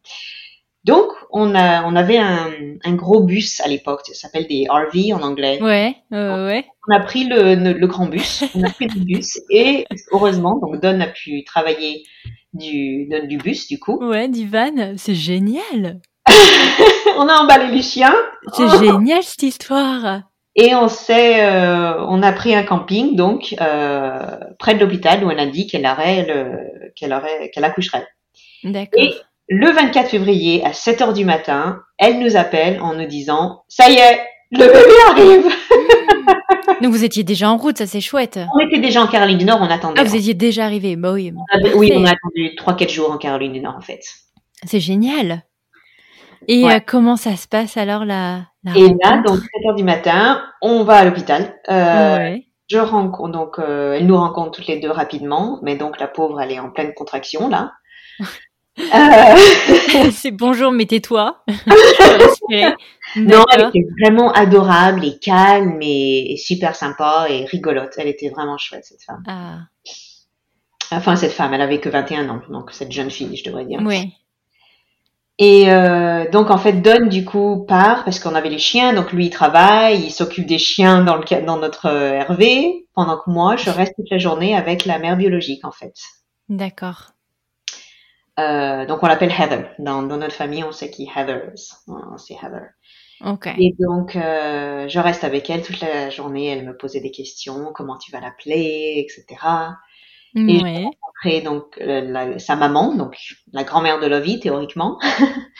Donc, on, a, on avait un, un gros bus à l'époque, ça s'appelle des RV en anglais. Ouais, ouais, ouais. On a pris le, le, le grand bus, on a pris le bus, et heureusement, donc Don a pu travailler du, du bus, du coup. Ouais, Divan, c'est génial. on a emballé les chiens C'est génial cette histoire. et on s'est, euh, on a pris un camping donc euh, près de l'hôpital où on a dit qu'elle aurait le, qu'elle aurait, qu'elle accoucherait. D'accord. Et le 24 février à 7 heures du matin, elle nous appelle en nous disant ça y est, le bébé arrive. Donc vous étiez déjà en route, ça c'est chouette. On était déjà en Caroline du Nord, on attendait. Ah, vous étiez déjà arrivé. Bah oui, On avait- oui, on a attendu 3-4 jours en Caroline du Nord en fait. c'est génial. Et Ouais. euh, comment ça se passe alors la, la Et là, donc 7 heures du matin, on va à l'hôpital. Euh, Ouais. Je rencontre donc euh, elle nous rencontre toutes les deux rapidement, mais donc la pauvre elle est en pleine contraction là. Euh, c'est bonjour, mais tais-toi. Non, elle était vraiment adorable et calme et, et super sympa et rigolote. Elle était vraiment chouette cette femme. Ah, Enfin cette femme, elle avait que 21 ans, donc cette jeune fille, je devrais dire. ouais. Et euh, donc en fait Don du coup part parce qu'on avait les chiens, donc lui il travaille, il s'occupe des chiens dans le ca- dans notre euh, RV, pendant que moi je reste toute la journée avec la mère biologique en fait. D'accord. Euh, donc on l'appelle Heather. Dans, dans notre famille, on sait qui Heathers. Voilà, C'est Heather. Ok. Et donc euh, je reste avec elle toute la journée. Elle me posait des questions, comment tu vas l'appeler, etc. Et- Ouais. Après donc euh, la- sa maman, donc la grand-mère de Lovie théoriquement.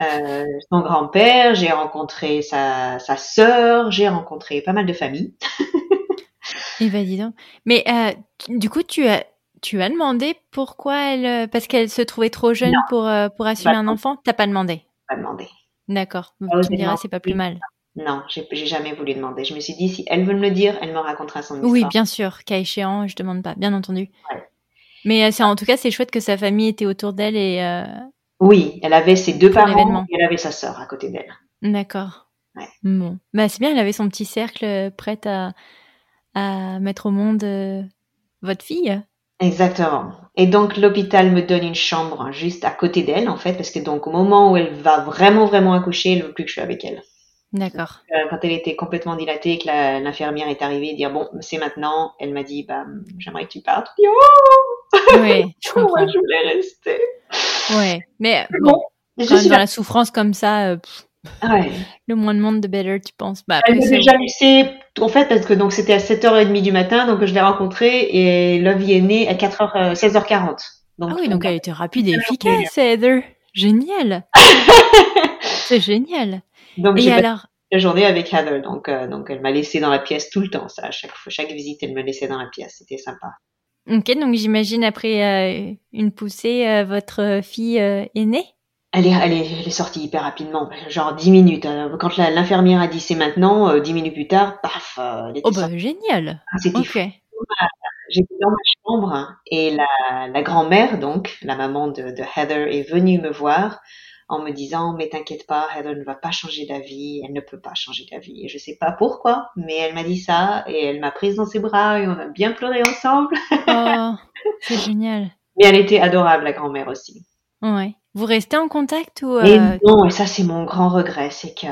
Euh, son grand-père, j'ai rencontré sa, sa sœur, j'ai rencontré pas mal de familles. Et bah dis donc. Mais euh, du coup, tu as, tu as demandé pourquoi elle, euh, parce qu'elle se trouvait trop jeune Non. pour euh, pour assumer un enfant? T'as pas demandé? Pas demandé. D'accord. Tu me diras, c'est pas plus mal. Non, j'ai jamais voulu demander. Je me suis dit si elle veut me le dire, elle me racontera son histoire. Oui, bien sûr. Cas échéant, je demande pas, bien entendu. Ouais. Mais euh, c'est en tout cas, c'est chouette que sa famille était autour d'elle et euh, Oui, elle avait ses deux parents et elle avait sa sœur à côté d'elle. d'accord. Ouais. Bon, bah c'est bien. Elle avait son petit cercle prête à à mettre au monde euh, votre fille. Exactement. Et donc l'hôpital me donne une chambre juste à côté d'elle en fait parce que donc au moment où elle va vraiment vraiment accoucher, elle veut plus que je sois avec elle. D'accord. Euh, Quand elle était complètement dilatée et que l'infirmière est arrivée dire bon c'est maintenant, elle m'a dit bah j'aimerais que tu partes. Dis, oh Oui, je moi comprends. je voulais rester. Ouais, mais bon, bon, je suis dans la souffrance comme ça, euh, pff, Ouais. le moins de monde, de better, tu penses. Bah Elle m'a déjà laissé, en fait, parce que donc c'était à 7h30 du matin, donc je l'ai rencontrée et Lovey est née à 4h, euh, 16h40. Donc, Ah oui, donc euh, elle était rapide et efficace, Heather. Génial. c'est génial. donc Et alors, la journée avec Heather, donc, euh, donc elle m'a laissé dans la pièce tout le temps, ça, à chaque fois, chaque visite, elle me laissait dans la pièce, c'était sympa. ok, donc j'imagine après euh, une poussée, euh, votre fille euh, est née? Elle est, elle est, elle est sortie hyper rapidement, genre 10 minutes. euh, Quand l'infirmière a dit c'est maintenant, euh, 10 minutes plus tard, paf, euh, elle était Oh bah sortie. génial. Ah, C'était Ok. fou. J'étais dans ma chambre et la, la grand-mère, donc, la maman de, de Heather, est venue me voir en me disant mais t'inquiète pas, Heather ne va pas changer d'avis, elle ne peut pas changer d'avis. Et je sais pas pourquoi, mais elle m'a dit ça et elle m'a prise dans ses bras et on a bien pleuré ensemble. Oh, c'est génial. Mais elle était adorable, la grand-mère aussi. Ouais. Vous restez en contact ou Et euh, non, et ça c'est mon grand regret, c'est que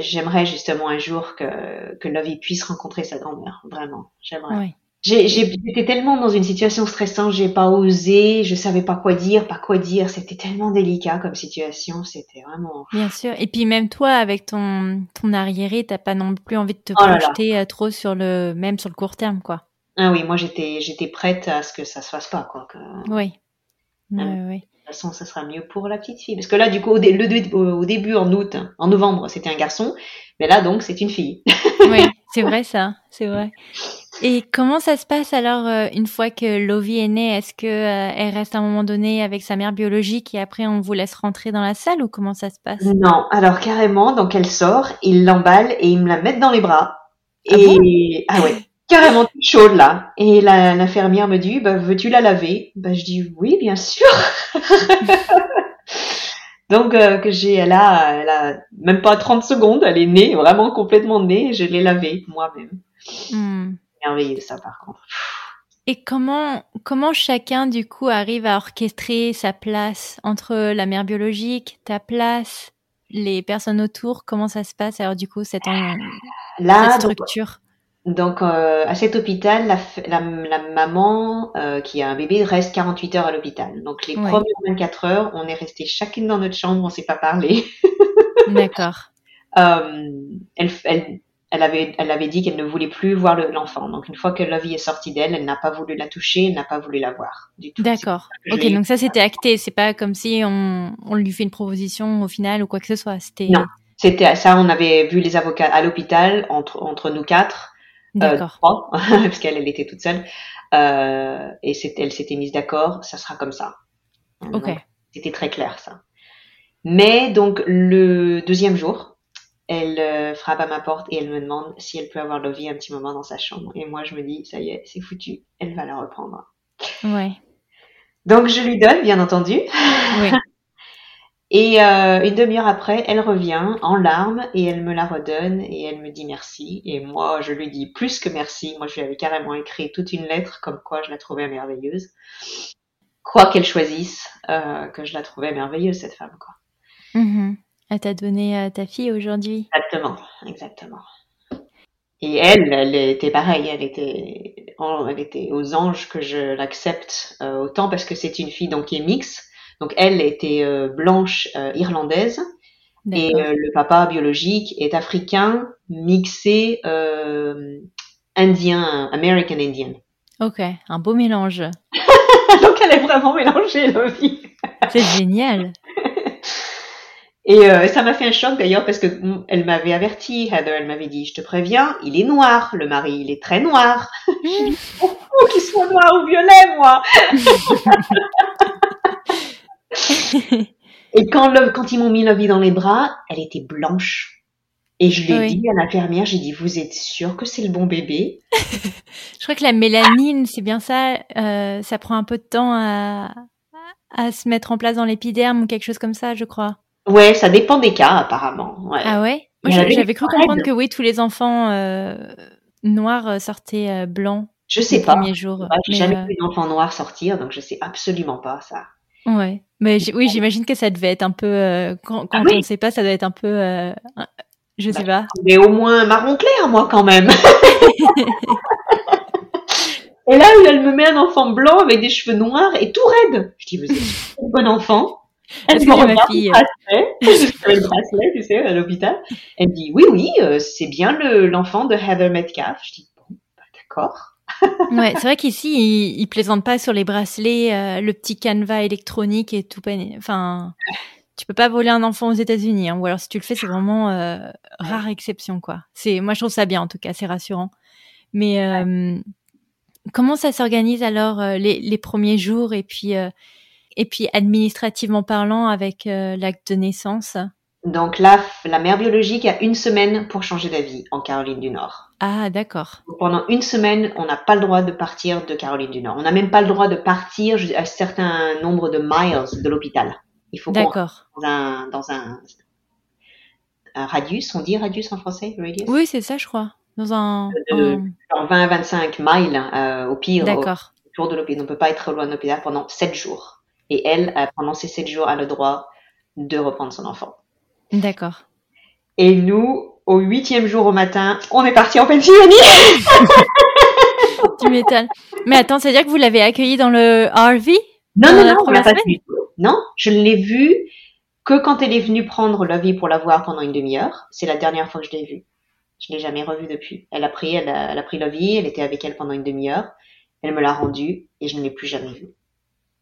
j'aimerais justement un jour que, que Lovey puisse rencontrer sa grand-mère, vraiment, j'aimerais. j'ai- J'étais tellement dans une situation stressante, j'ai pas osé, je savais pas quoi dire, pas quoi dire, c'était tellement délicat comme situation, c'était vraiment... Bien sûr. Et puis même toi, avec ton ton arriéré, t'as pas non plus envie de te Oh là projeter euh, trop sur le même sur le court terme, quoi. Ah oui, moi j'étais j'étais prête à ce que ça se fasse pas, quoi. Que, Oui. Ah. Façon, ça sera mieux pour la petite fille. Parce que là, du coup, au, dé- le dé- au- début, en août, en novembre, c'était un garçon, mais là, donc, c'est une fille. Oui, c'est vrai ça, c'est vrai. Et comment ça se passe alors euh, une fois que Lovie est née? Est-ce que euh, elle reste à un moment donné avec sa mère biologique et après on vous laisse rentrer dans la salle ou comment ça se passe? Non, alors carrément, donc elle sort, il l'emballe et il me la met dans les bras. Ah Et ah, ouais, carrément toute chaude là. Et la- l'infirmière me dit, bah, veux-tu la laver? Bah je dis oui, bien sûr. donc euh, que j'ai, elle a, elle a même pas 30 secondes, elle est née, vraiment complètement née. et Je l'ai lavée moi-même. Hmm. Merveilleux ça par contre. Et comment comment chacun du coup arrive à orchestrer sa place entre la mère biologique, ta place, les personnes autour? Comment ça se passe alors du coup cette, en- Là, cette donc, structure? Donc euh, à cet hôpital, la, la, la maman euh, qui a un bébé reste 48 heures à l'hôpital. Donc les Ouais. premières 24 heures, on est resté chacune dans notre chambre, on s'est pas parlé. D'accord. Euh, elle, elle, elle avait, elle avait dit qu'elle ne voulait plus voir le- l'enfant. Donc une fois que Lovey est sortie d'elle, elle n'a pas voulu la toucher, elle n'a pas voulu la voir du tout. D'accord. Ok, donc ça c'était acté. C'est pas comme si on, on lui fait une proposition au final ou quoi que ce soit. C'était Non. C'était ça, on avait vu les avocats à l'hôpital entre entre nous quatre. Euh, d'accord. trois, parce qu'elle elle était toute seule. Euh, et c'est- elle s'était mise d'accord, ça sera comme ça. Ok. Donc, C'était très clair ça. Mais donc le deuxième jour, elle euh, frappe à ma porte et elle me demande si elle peut avoir Lovie un petit moment dans sa chambre. Et moi je me dis ça y est, c'est foutu, elle va la reprendre. Ouais. Donc je lui donne bien entendu. Oui. Et euh, une demi-heure après, elle revient en larmes et elle me la redonne et elle me dit merci. Et moi, je lui dis plus que merci. Moi, je lui avais carrément écrit toute une lettre comme quoi je la trouvais merveilleuse. Quoi qu'elle choisisse, euh, que je la trouvais merveilleuse, cette femme, quoi. Mhm. Elle t'a donné euh, ta fille aujourd'hui. Exactement, exactement. Et elle, elle était pareille, elle était, elle était aux anges que je l'accepte euh, autant parce que c'est une fille donc qui est mixte. Donc elle était euh, blanche euh, irlandaise et euh, le papa biologique est africain mixé indien, American Indian. Ok, un beau mélange. donc elle est vraiment mélangée la vie. C'est génial. Et euh, ça m'a fait un choc d'ailleurs parce que mm, elle m'avait averti, Heather, elle m'avait dit, je te préviens, il est noir, le mari, il est très noir. Oh, qu'il soit noir ou violet, moi. Et quand, le, quand ils m'ont mis la vie dans les bras, elle était blanche. Et je l'ai Oui. dit à l'infirmière, j'ai dit, vous êtes sûr que c'est le bon bébé? Je crois que la mélanine, c'est bien ça. euh, ça prend un peu de temps à, à se mettre en place dans l'épiderme ou quelque chose comme ça, je crois. Ouais, ça dépend des cas apparemment. Ouais. Ah ouais? Moi, j'avais cru comprendre que oui, tous les enfants euh, noirs euh, sortaient euh, blancs je les sais pas. premiers jours. J'ai Mais, jamais euh, vu d'enfant noir sortir, donc je sais absolument pas ça. Ouais, mais oui, j'imagine que ça devait être un peu euh, quand, quand Ah oui. on ne sait pas, ça doit être un peu, euh, je sais pas. Mais au moins marron clair, moi, quand même. et là, elle me met un enfant blanc avec des cheveux noirs et tout raide. Je dis, vous êtes un bon enfant. Elle Est-ce me que j'ai ma regarde fille le bracelet, j'avais le bracelet, tu sais, à l'hôpital. Elle me dit, oui, oui, euh, c'est bien le- l'enfant de Heather Metcalf. Je dis, bon, bah, d'accord. Ouais, c'est vrai qu'ici ils, ils plaisantent pas sur les bracelets, euh, le petit canevas électronique et tout. Enfin, tu peux pas voler un enfant aux États-Unis, hein, ou alors si tu le fais, c'est vraiment euh, rare exception, quoi. C'est, moi je trouve ça bien en tout cas, c'est rassurant. Mais euh, comment ça s'organise alors les, les premiers jours et puis et puis administrativement parlant avec l'acte de naissance? Donc là, la mère biologique a une semaine pour changer d'avis en Caroline du Nord. Ah d'accord. Pendant une semaine, on n'a pas le droit de partir de Caroline du Nord. On n'a même pas le droit de partir à un certain nombre de miles de l'hôpital. Il faut D'accord. dans un, dans un, un radius, on dit radius en français, radius? Oui, c'est ça, je crois. Dans un. De- un- Genre 20 à 25 miles euh, au pire D'accord. autour de l'hôpital. On ne peut pas être loin de l'hôpital pendant 7 jours. Et elle, euh, pendant ces 7 jours, a le droit de reprendre son enfant. D'accord. Et nous, au huitième jour au matin, on est parti en Pennsylvanie. tu m'étonnes. Mais attends, c'est à dire que vous l'avez accueilli dans le RV Non, non, la non, on l'a pas vu. Non, je ne l'ai vue que quand elle est venue prendre Lovey pour la voir pendant une demi-heure. C'est la dernière fois que je l'ai vue. Je l'ai jamais revue depuis. Elle a pris, elle a, elle a pris Lovey, elle était avec elle pendant une demi-heure. Elle me l'a rendue et je ne l'ai plus jamais vue.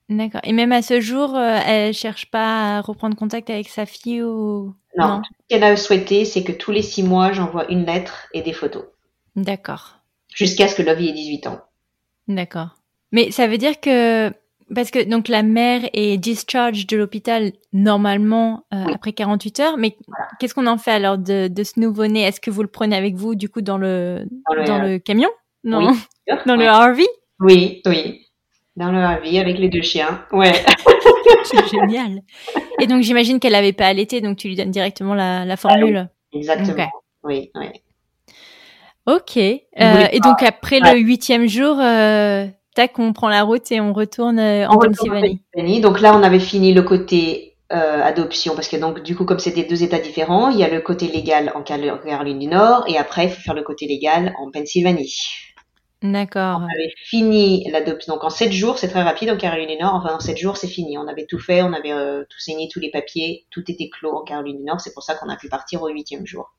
D'accord. Et même à ce jour, euh, elle cherche pas à reprendre contact avec sa fille ou. Non, tout ce qu'elle a souhaité, c'est que tous les six mois, j'envoie une lettre et des photos. D'accord. Jusqu'à ce que Lovey ait 18 ans. D'accord. Mais ça veut dire que parce que donc la mère est discharge de l'hôpital normalement euh, Oui. après 48 heures, mais qu'est-ce qu'on en fait alors de, de ce nouveau-né? Est-ce que vous le prenez avec vous du coup dans le Dans le, dans le camion? Non, oui, dans le. RV Oui, oui. Dans le RV avec les deux chiens. Ouais. C'est génial. Et donc j'imagine qu'elle avait pas allaité, donc tu lui donnes directement la, la formule. Exactement. Oui, oui. Ok. Euh, et donc après Ouais. le huitième jour, euh, tac, on prend la route et on retourne euh, en Pennsylvanie. Donc là, on avait fini le côté euh, adoption parce que donc du coup, comme c'était deux États différents, il y a le côté légal en Caroline du Nord et après, il faut faire le côté légal en Pennsylvanie. D'accord. On avait fini l'adoption. Donc en sept jours, c'est très rapide en Caroline du Nord. Enfin, en sept jours, c'est fini. On avait tout fait, on avait euh, tout signé, tous les papiers, tout était clos en Caroline du Nord. C'est pour ça qu'on a pu partir au huitième jour.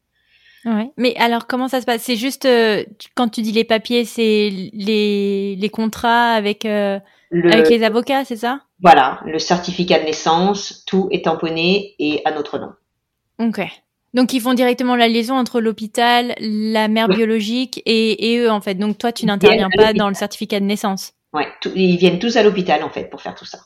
Ouais. Mais alors, comment ça se passe? C'est juste euh, quand tu dis les papiers, c'est les, les contrats avec euh, Le, avec les avocats, c'est ça? Voilà, le certificat de naissance, tout est tamponné et à notre nom. Ok. Donc ils font directement la liaison entre l'hôpital, la mère biologique et, et eux en fait. Donc toi, tu n'interviens pas dans le certificat de naissance. Ouais, tout- ils viennent tous à l'hôpital en fait pour faire tout ça.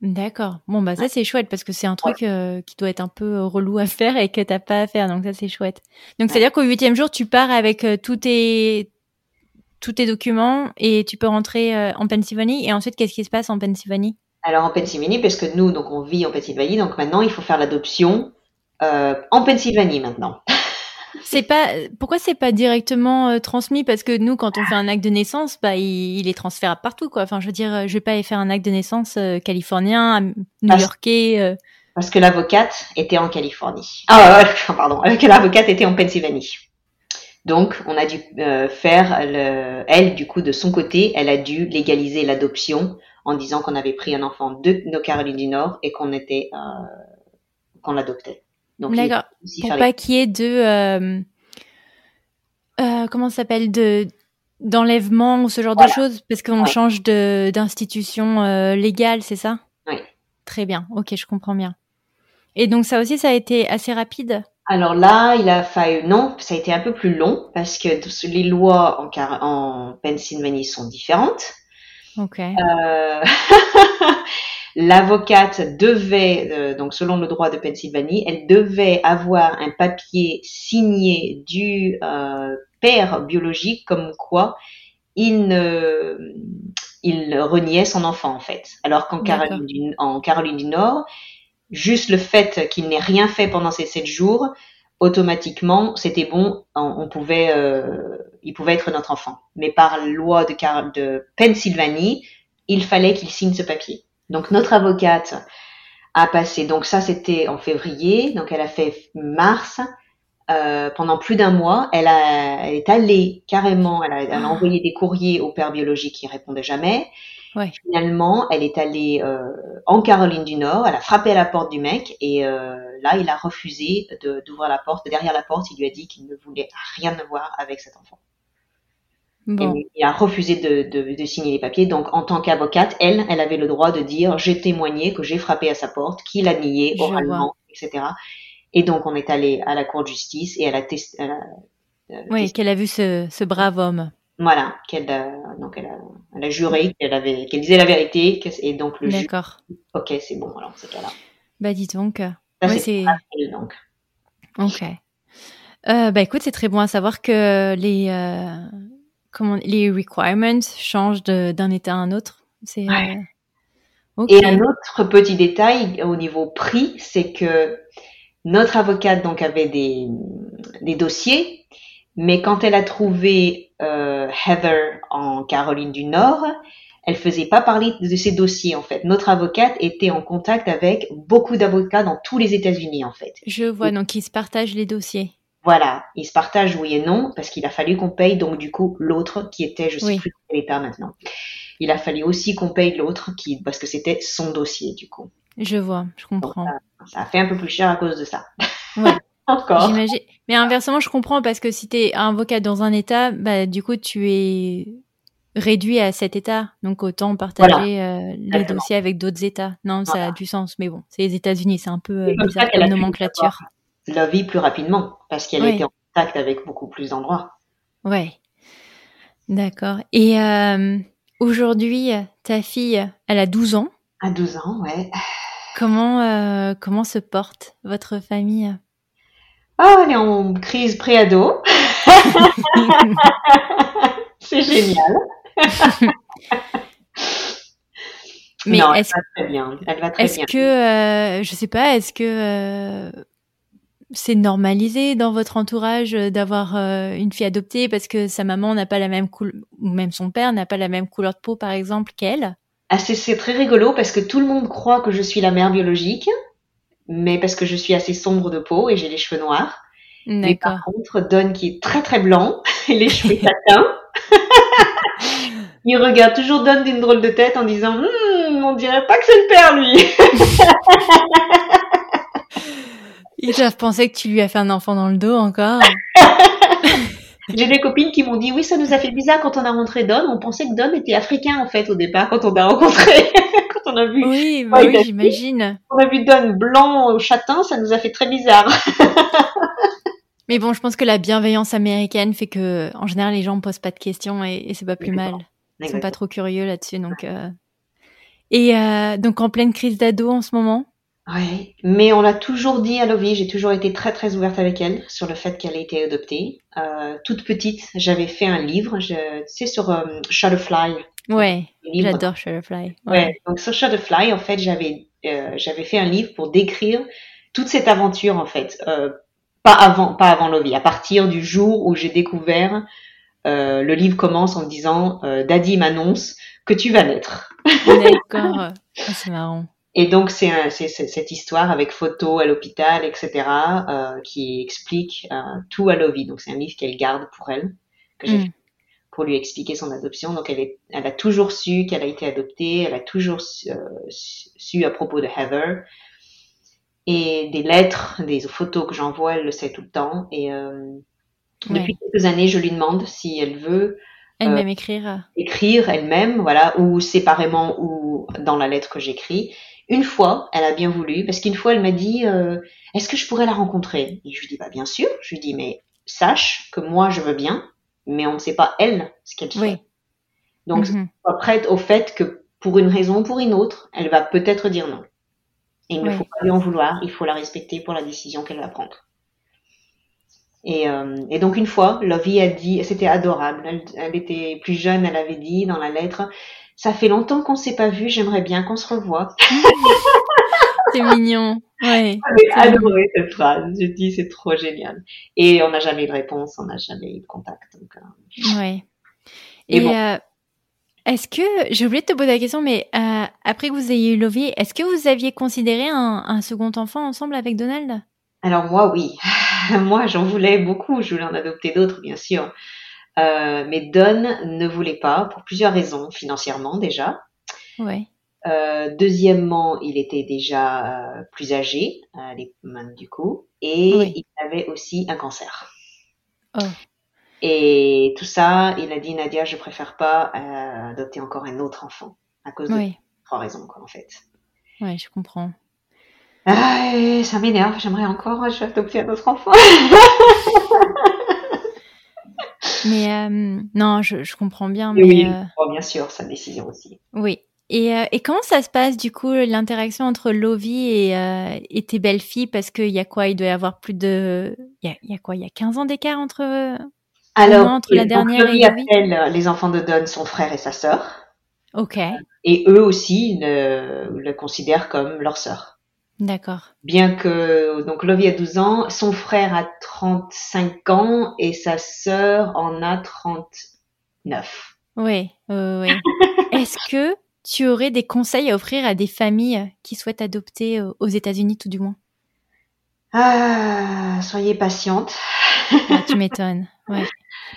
D'accord. Bon bah ça c'est chouette parce que c'est un truc euh, qui doit être un peu euh, relou à faire et que t'as pas à faire. Donc ça c'est chouette. Donc c'est à dire qu'au huitième jour, tu pars avec euh, tous tes tous tes documents et tu peux rentrer euh, en Pennsylvanie. Et ensuite, qu'est-ce qui se passe en Pennsylvanie? Alors en Pennsylvanie, parce que nous, donc on vit en Pennsylvanie, donc maintenant il faut faire l'adoption euh, en Pennsylvanie maintenant. C'est pas pourquoi c'est pas directement euh, transmis? Parce que nous quand on fait un acte de naissance bah il, il est transférable partout quoi. Enfin je veux dire euh, je vais pas faire un acte de naissance euh, californien, new-yorkais. euh. Parce que l'avocate était en Californie. Ah, pardon, que l'avocate était en Pennsylvanie. Donc, on a dû faire, le, elle, du coup, de son côté, elle a dû légaliser l'adoption en disant qu'on avait pris un enfant de nos Caroline du Nord et qu'on était, euh, qu'on l'adoptait. D'accord. Pour pas les- qu'il y ait de euh, euh, comment ça s'appelle de d'enlèvement ou ce genre Voilà. de choses parce qu'on Ouais. change de d'institution euh, légale, c'est ça? Oui. Très bien. OK, je comprends bien. Et donc ça aussi ça a été assez rapide? Alors là, il a fallu, non, ça a été un peu plus long parce que les lois en, en Pennsylvanie sont différentes. OK. Euh, L'avocate devait, euh, donc selon le droit de Pennsylvanie, elle devait avoir un papier signé du euh, père biologique comme quoi il ne, il reniait son enfant en fait. Alors qu'en. Caroline, du- en Caroline du Nord, juste le fait qu'il n'ait rien fait pendant ces sept jours, automatiquement, c'était bon, on, on pouvait, euh, il pouvait être notre enfant. Mais par loi de, Car- de Pennsylvanie, il fallait qu'il signe ce papier. Donc notre avocate a passé, donc ça c'était en février, donc elle a fait mars. Euh, pendant plus d'un mois, elle, a, elle est allée carrément, elle a, elle a envoyé des courriers au père biologique qui répondait jamais. Ouais. Finalement, elle est allée euh, en Caroline du Nord, elle a frappé à la porte du mec et euh, là, il a refusé de- d'ouvrir la porte. Derrière la porte, il lui a dit qu'il ne voulait rien voir avec cet enfant. Bon. Et il a refusé de, de, de signer les papiers. Donc, en tant qu'avocate, elle, elle avait le droit de dire j'ai témoigné que j'ai frappé à sa porte, qu'il a nié oralement, etc. Et donc, on est allé à la cour de justice et elle a testé. Oui, qu'elle a vu ce, ce brave homme. Voilà, qu'elle a, donc elle a, elle a juré qu'elle avait, qu'elle disait la vérité, et donc le D'accord. ok, c'est bon, alors c'est cas-là. Bah dis donc. Ça, Ouais, c'est donc. OK. Euh, bah écoute, c'est très bon à savoir que les euh, comment les requirements changent d'un état à un autre. C'est Ouais. euh, Et un autre petit détail au niveau prix, c'est que notre avocate donc avait des, des dossiers, mais quand elle a trouvé euh, Heather en Caroline du Nord, elle faisait pas parler de ses dossiers en fait. Notre avocate était en contact avec beaucoup d'avocats dans tous les États-Unis en fait. Je vois, donc ils se partagent les dossiers. Voilà, ils se partagent oui et non parce qu'il a fallu qu'on paye donc du coup l'autre qui était, je sais plus quel état maintenant il a fallu aussi qu'on paye l'autre qui, parce que c'était son dossier, du coup. Je vois, je comprends. ça, a fait un peu plus cher à cause de ça. Ouais. Encore. J'imagine. Mais inversement, je comprends parce que si tu es avocat dans un État, bah, du coup, tu es réduit à cet État. Donc, autant partager euh, les dossiers avec d'autres États. Non, ça a du sens. Mais bon, c'est les États-Unis, c'est un peu euh, bizarre comme nomenclature. La vie plus rapidement parce qu'elle était en contact avec beaucoup plus d'endroits. Ouais. D'accord. Et euh, Aujourd'hui, ta fille, elle a 12 ans. À 12 ans, ouais. Comment, euh, comment se porte votre famille? Oh, elle est en crise pré-ado. C'est génial. Mais non, elle va très bien. Elle va très est-ce que, euh, je sais pas, est-ce que euh, c'est normalisé dans votre entourage euh, d'avoir euh, une fille adoptée parce que sa maman n'a pas la même couleur, ou même son père n'a pas la même couleur de peau, par exemple, qu'elle? Ah, c'est, très rigolo parce que tout le monde croit que je suis la mère biologique, mais parce que je suis assez sombre de peau et j'ai les cheveux noirs. Mais par contre, Don, qui est très très blanc, et les cheveux satins, il regarde toujours Don d'une drôle de tête en disant hm, On dirait pas que c'est le père, lui !» Ils doivent penser que tu lui as fait un enfant dans le dos encore. J'ai des copines qui m'ont dit oui, ça nous a fait bizarre quand on a rentré Don. On pensait que Don était africain en fait au départ quand on a rencontré, quand on a vu. Oui, bah oui, j'imagine. On a vu Don blanc au châtain, ça nous a fait très bizarre. Mais bon, je pense que la bienveillance américaine fait que, en général, les gens ne posent pas de questions et, c'est pas plus mal. Ils sont pas trop curieux là-dessus, donc. Euh... Et euh, donc en pleine crise d'ado en ce moment? Oui, mais on l'a toujours dit à Lovie, j'ai toujours été très très ouverte avec elle sur le fait qu'elle ait été adoptée. Euh, toute petite, j'avais fait un livre, je, tu sais, sur euh, Shutterfly. Ouais, j'adore Shutterfly. Ouais. donc sur Shutterfly, en fait, j'avais euh, j'avais fait un livre pour décrire toute cette aventure, en fait. Euh, pas avant, pas avant Lovie, à partir du jour où j'ai découvert, euh, le livre commence en disant, euh, Daddy m'annonce que tu vas naître. D'accord, ah, c'est marrant. Et donc c'est cette histoire avec photos à l'hôpital, etc., euh, qui explique euh, tout à Lovie. Donc c'est un livre qu'elle garde pour elle, que j'ai mm. pour lui expliquer son adoption. Donc elle, est, elle a toujours su qu'elle a été adoptée, elle a toujours su, euh, à propos de Heather. Et des lettres, des photos que j'envoie, elle le sait tout le temps. Et euh, depuis quelques années, je lui demande si elle veut elle-même écrire. Écrire elle-même, voilà, ou séparément ou dans la lettre que j'écris. Une fois, elle a bien voulu, parce qu'une fois, elle m'a dit, euh, est-ce que je pourrais la rencontrer? Et je lui dis, bah bien sûr. Je lui dis, mais sache que moi, je veux bien, mais on ne sait pas elle ce qu'elle fait. Donc, mm sois prête au fait que pour une raison ou pour une autre, elle va peut-être dire non. Et il ne faut pas lui en vouloir, il faut la respecter pour la décision qu'elle va prendre. Et, euh, et, donc une fois, Lovie a dit, c'était adorable. Elle, elle, était plus jeune, elle avait dit dans la lettre, ça fait longtemps qu'on s'est pas vu, j'aimerais bien qu'on se revoie. c'est mignon. Ouais. J'ai adoré cette phrase. Je dis c'est trop génial. Et on n'a jamais eu de réponse, on n'a jamais eu de contact. Donc, euh... Ouais. Et, euh, est-ce que j'ai oublié de te poser la question, mais euh, après que vous ayez eu Lovie, est-ce que vous aviez considéré un, un second enfant ensemble avec Donald? Alors moi oui, moi j'en voulais beaucoup. Je voulais en adopter d'autres bien sûr. Euh, mais Don ne voulait pas pour plusieurs raisons, financièrement déjà. Ouais. Euh, deuxièmement, il était déjà euh, plus âgé, du coup, et il avait aussi un cancer. Oh. Et tout ça, il a dit Nadia, je préfère pas adopter encore un autre enfant à cause de trois raisons, quoi, en fait. Ouais, je comprends. Ah, ça m'énerve. J'aimerais encore adopter un autre enfant. Mais euh, non, je, je, comprends bien. Mais, oui, euh... bien sûr, sa décision aussi. Oui. Et, euh, et comment ça se passe du coup l'interaction entre Lovie et, et tes belles filles? Parce qu'il y a quoi? Il doit y avoir plus de. Il y a, il y a quoi? Il y a 15 ans d'écart entre. Alors, entre la dernière et Lovie? appelle les enfants de Don son frère et sa sœur. Ok. Et eux aussi le, le considèrent comme leur sœur. D'accord. Bien que, donc Lovie a 12 ans, son frère a 35 ans et sa sœur en a 39. Oui, oui, oui. Est-ce que tu aurais des conseils à offrir à des familles qui souhaitent adopter euh, aux États-Unis, tout du moins? Ah, soyez patiente. Ah, Tu m'étonnes. Ouais.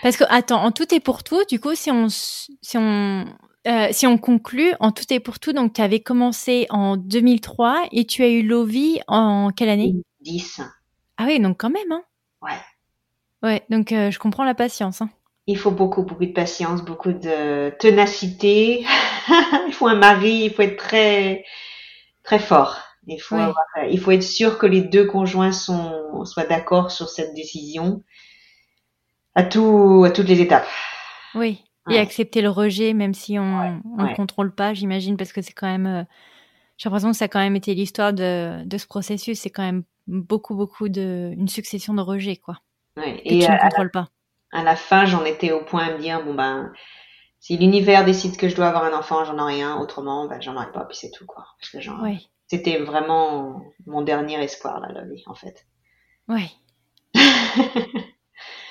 Parce que, attends, en tout et pour tout, du coup, si on, si on, euh, si on conclut, en tout et pour tout, donc tu avais commencé en 2003 et tu as eu Lovie en quelle année? 10. Ah oui, donc quand même, hein Ouais. Ouais, donc euh, je comprends la patience. Hein. Il faut beaucoup, beaucoup de patience, beaucoup de ténacité. il faut un mari, il faut être très, très fort. Il faut, Ouais. avoir- il faut être sûr que les deux conjoints sont, soient d'accord sur cette décision à tout, à toutes les étapes. Oui. Et Ouais. accepter le rejet, même si on ne ouais. contrôle pas, j'imagine, parce que c'est quand même. euh, J'ai l'impression que ça a quand même été l'histoire de, de ce processus. C'est quand même beaucoup, beaucoup de. une succession de rejets, quoi. Que Et tu ne contrôles pas. à la fin, j'en étais au point à me dire, bon ben, si l'univers décide que je dois avoir un enfant, j'en aurai un. Autrement, ben, j'en aurai pas, puis c'est tout, quoi. Parce que genre, Ouais. c'était vraiment mon dernier espoir, là, la vie, en fait. Ouais.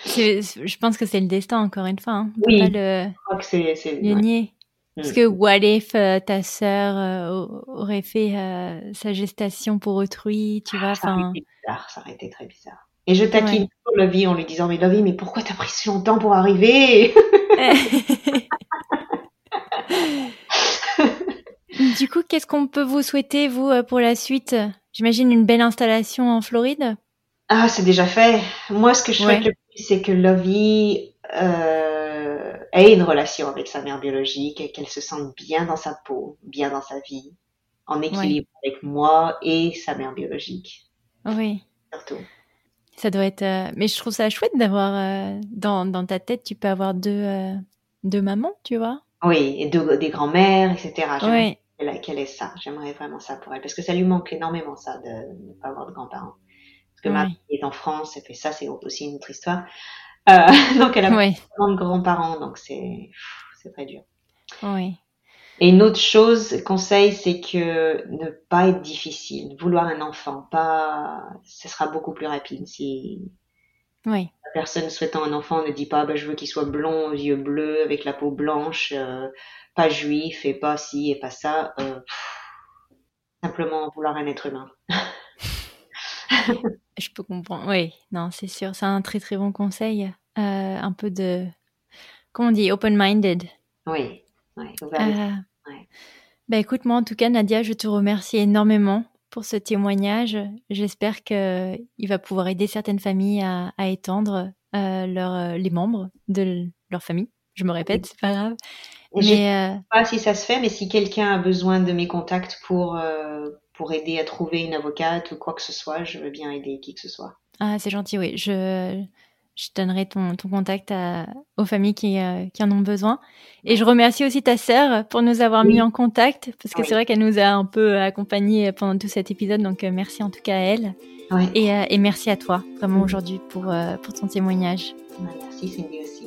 Je pense que c'est le destin, encore une fois. Hein. Oui. pas le, Je crois que c'est, c'est, le ouais. nier. Parce Mm. que what if euh, ta sœur euh, au- aurait fait euh, sa gestation pour autrui, tu vois, Ça aurait été bizarre, ça aurait été très bizarre. Et je taquine Ouais. toujours Lovie en lui disant, mais Lovie, mais pourquoi t'as pris si longtemps pour arriver? du coup, qu'est-ce qu'on peut vous souhaiter, vous, pour la suite? J'imagine une belle installation en Floride? Ah, c'est déjà fait. Moi, ce que je Ouais. souhaite le plus, c'est que Lovie euh, ait une relation avec sa mère biologique et qu'elle se sente bien dans sa peau, bien dans sa vie, en équilibre avec moi et sa mère biologique, Oui. surtout. Ça doit être. euh, Mais je trouve ça chouette d'avoir euh, dans, dans ta tête, tu peux avoir deux, deux mamans, tu vois. Oui, et de- des grands-mères, etc. Oui. qu'elle ait ça. J'aimerais vraiment ça pour elle. Parce que ça lui manque énormément, ça, de ne pas avoir de grands-parents. Parce que Oui. Marie est en France, et puis ça, c'est aussi une autre histoire. Euh, donc, elle a Oui. de grands-parents, donc c'est c'est très dur. Oui. Et une autre chose, conseil, c'est que ne pas être difficile. Vouloir un enfant, pas, ce sera beaucoup plus rapide. Si Oui. la personne souhaitant un enfant ne dit pas, bah, je veux qu'il soit blond, aux yeux bleus, avec la peau blanche, euh, pas juif, et pas ci, et pas ça, euh, pff, simplement vouloir un être humain. Je peux comprendre. Oui. Non, c'est sûr. C'est un très très bon conseil. Euh, un peu de. Comment on dit Open-minded. Oui, oui. Euh. Bah écoute, moi en tout cas, Nadia, je te remercie énormément pour ce témoignage. J'espère que il va pouvoir aider certaines familles à, à étendre euh, leur, euh, les membres de leur famille. Je me répète, c'est pas grave. Et je sais Mais euh, pas si ça se fait, mais si quelqu'un a besoin de mes contacts pour, pour aider à trouver une avocate ou quoi que ce soit, je veux bien aider qui que ce soit. ah, c'est gentil, oui. Je, je donnerai ton, ton contact à- aux familles qui, euh, qui en ont besoin. Et je remercie aussi ta sœur pour nous avoir Oui. mis en contact, parce que Oui. c'est vrai qu'elle nous a un peu accompagnés pendant tout cet épisode. Donc euh, merci en tout cas à elle. Ouais. Et, euh, et merci à toi, vraiment Mhm. aujourd'hui, pour, euh, pour ton témoignage. Merci Cindy aussi.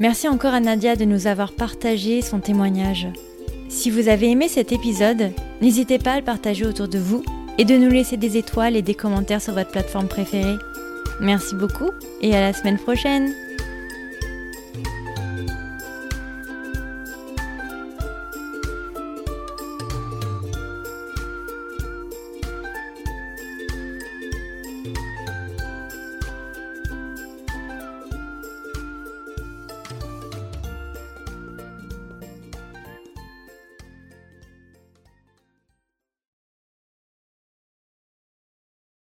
Merci encore à Nadia de nous avoir partagé son témoignage. Si vous avez aimé cet épisode, n'hésitez pas à le partager autour de vous et de nous laisser des étoiles et des commentaires sur votre plateforme préférée. Merci beaucoup et à la semaine prochaine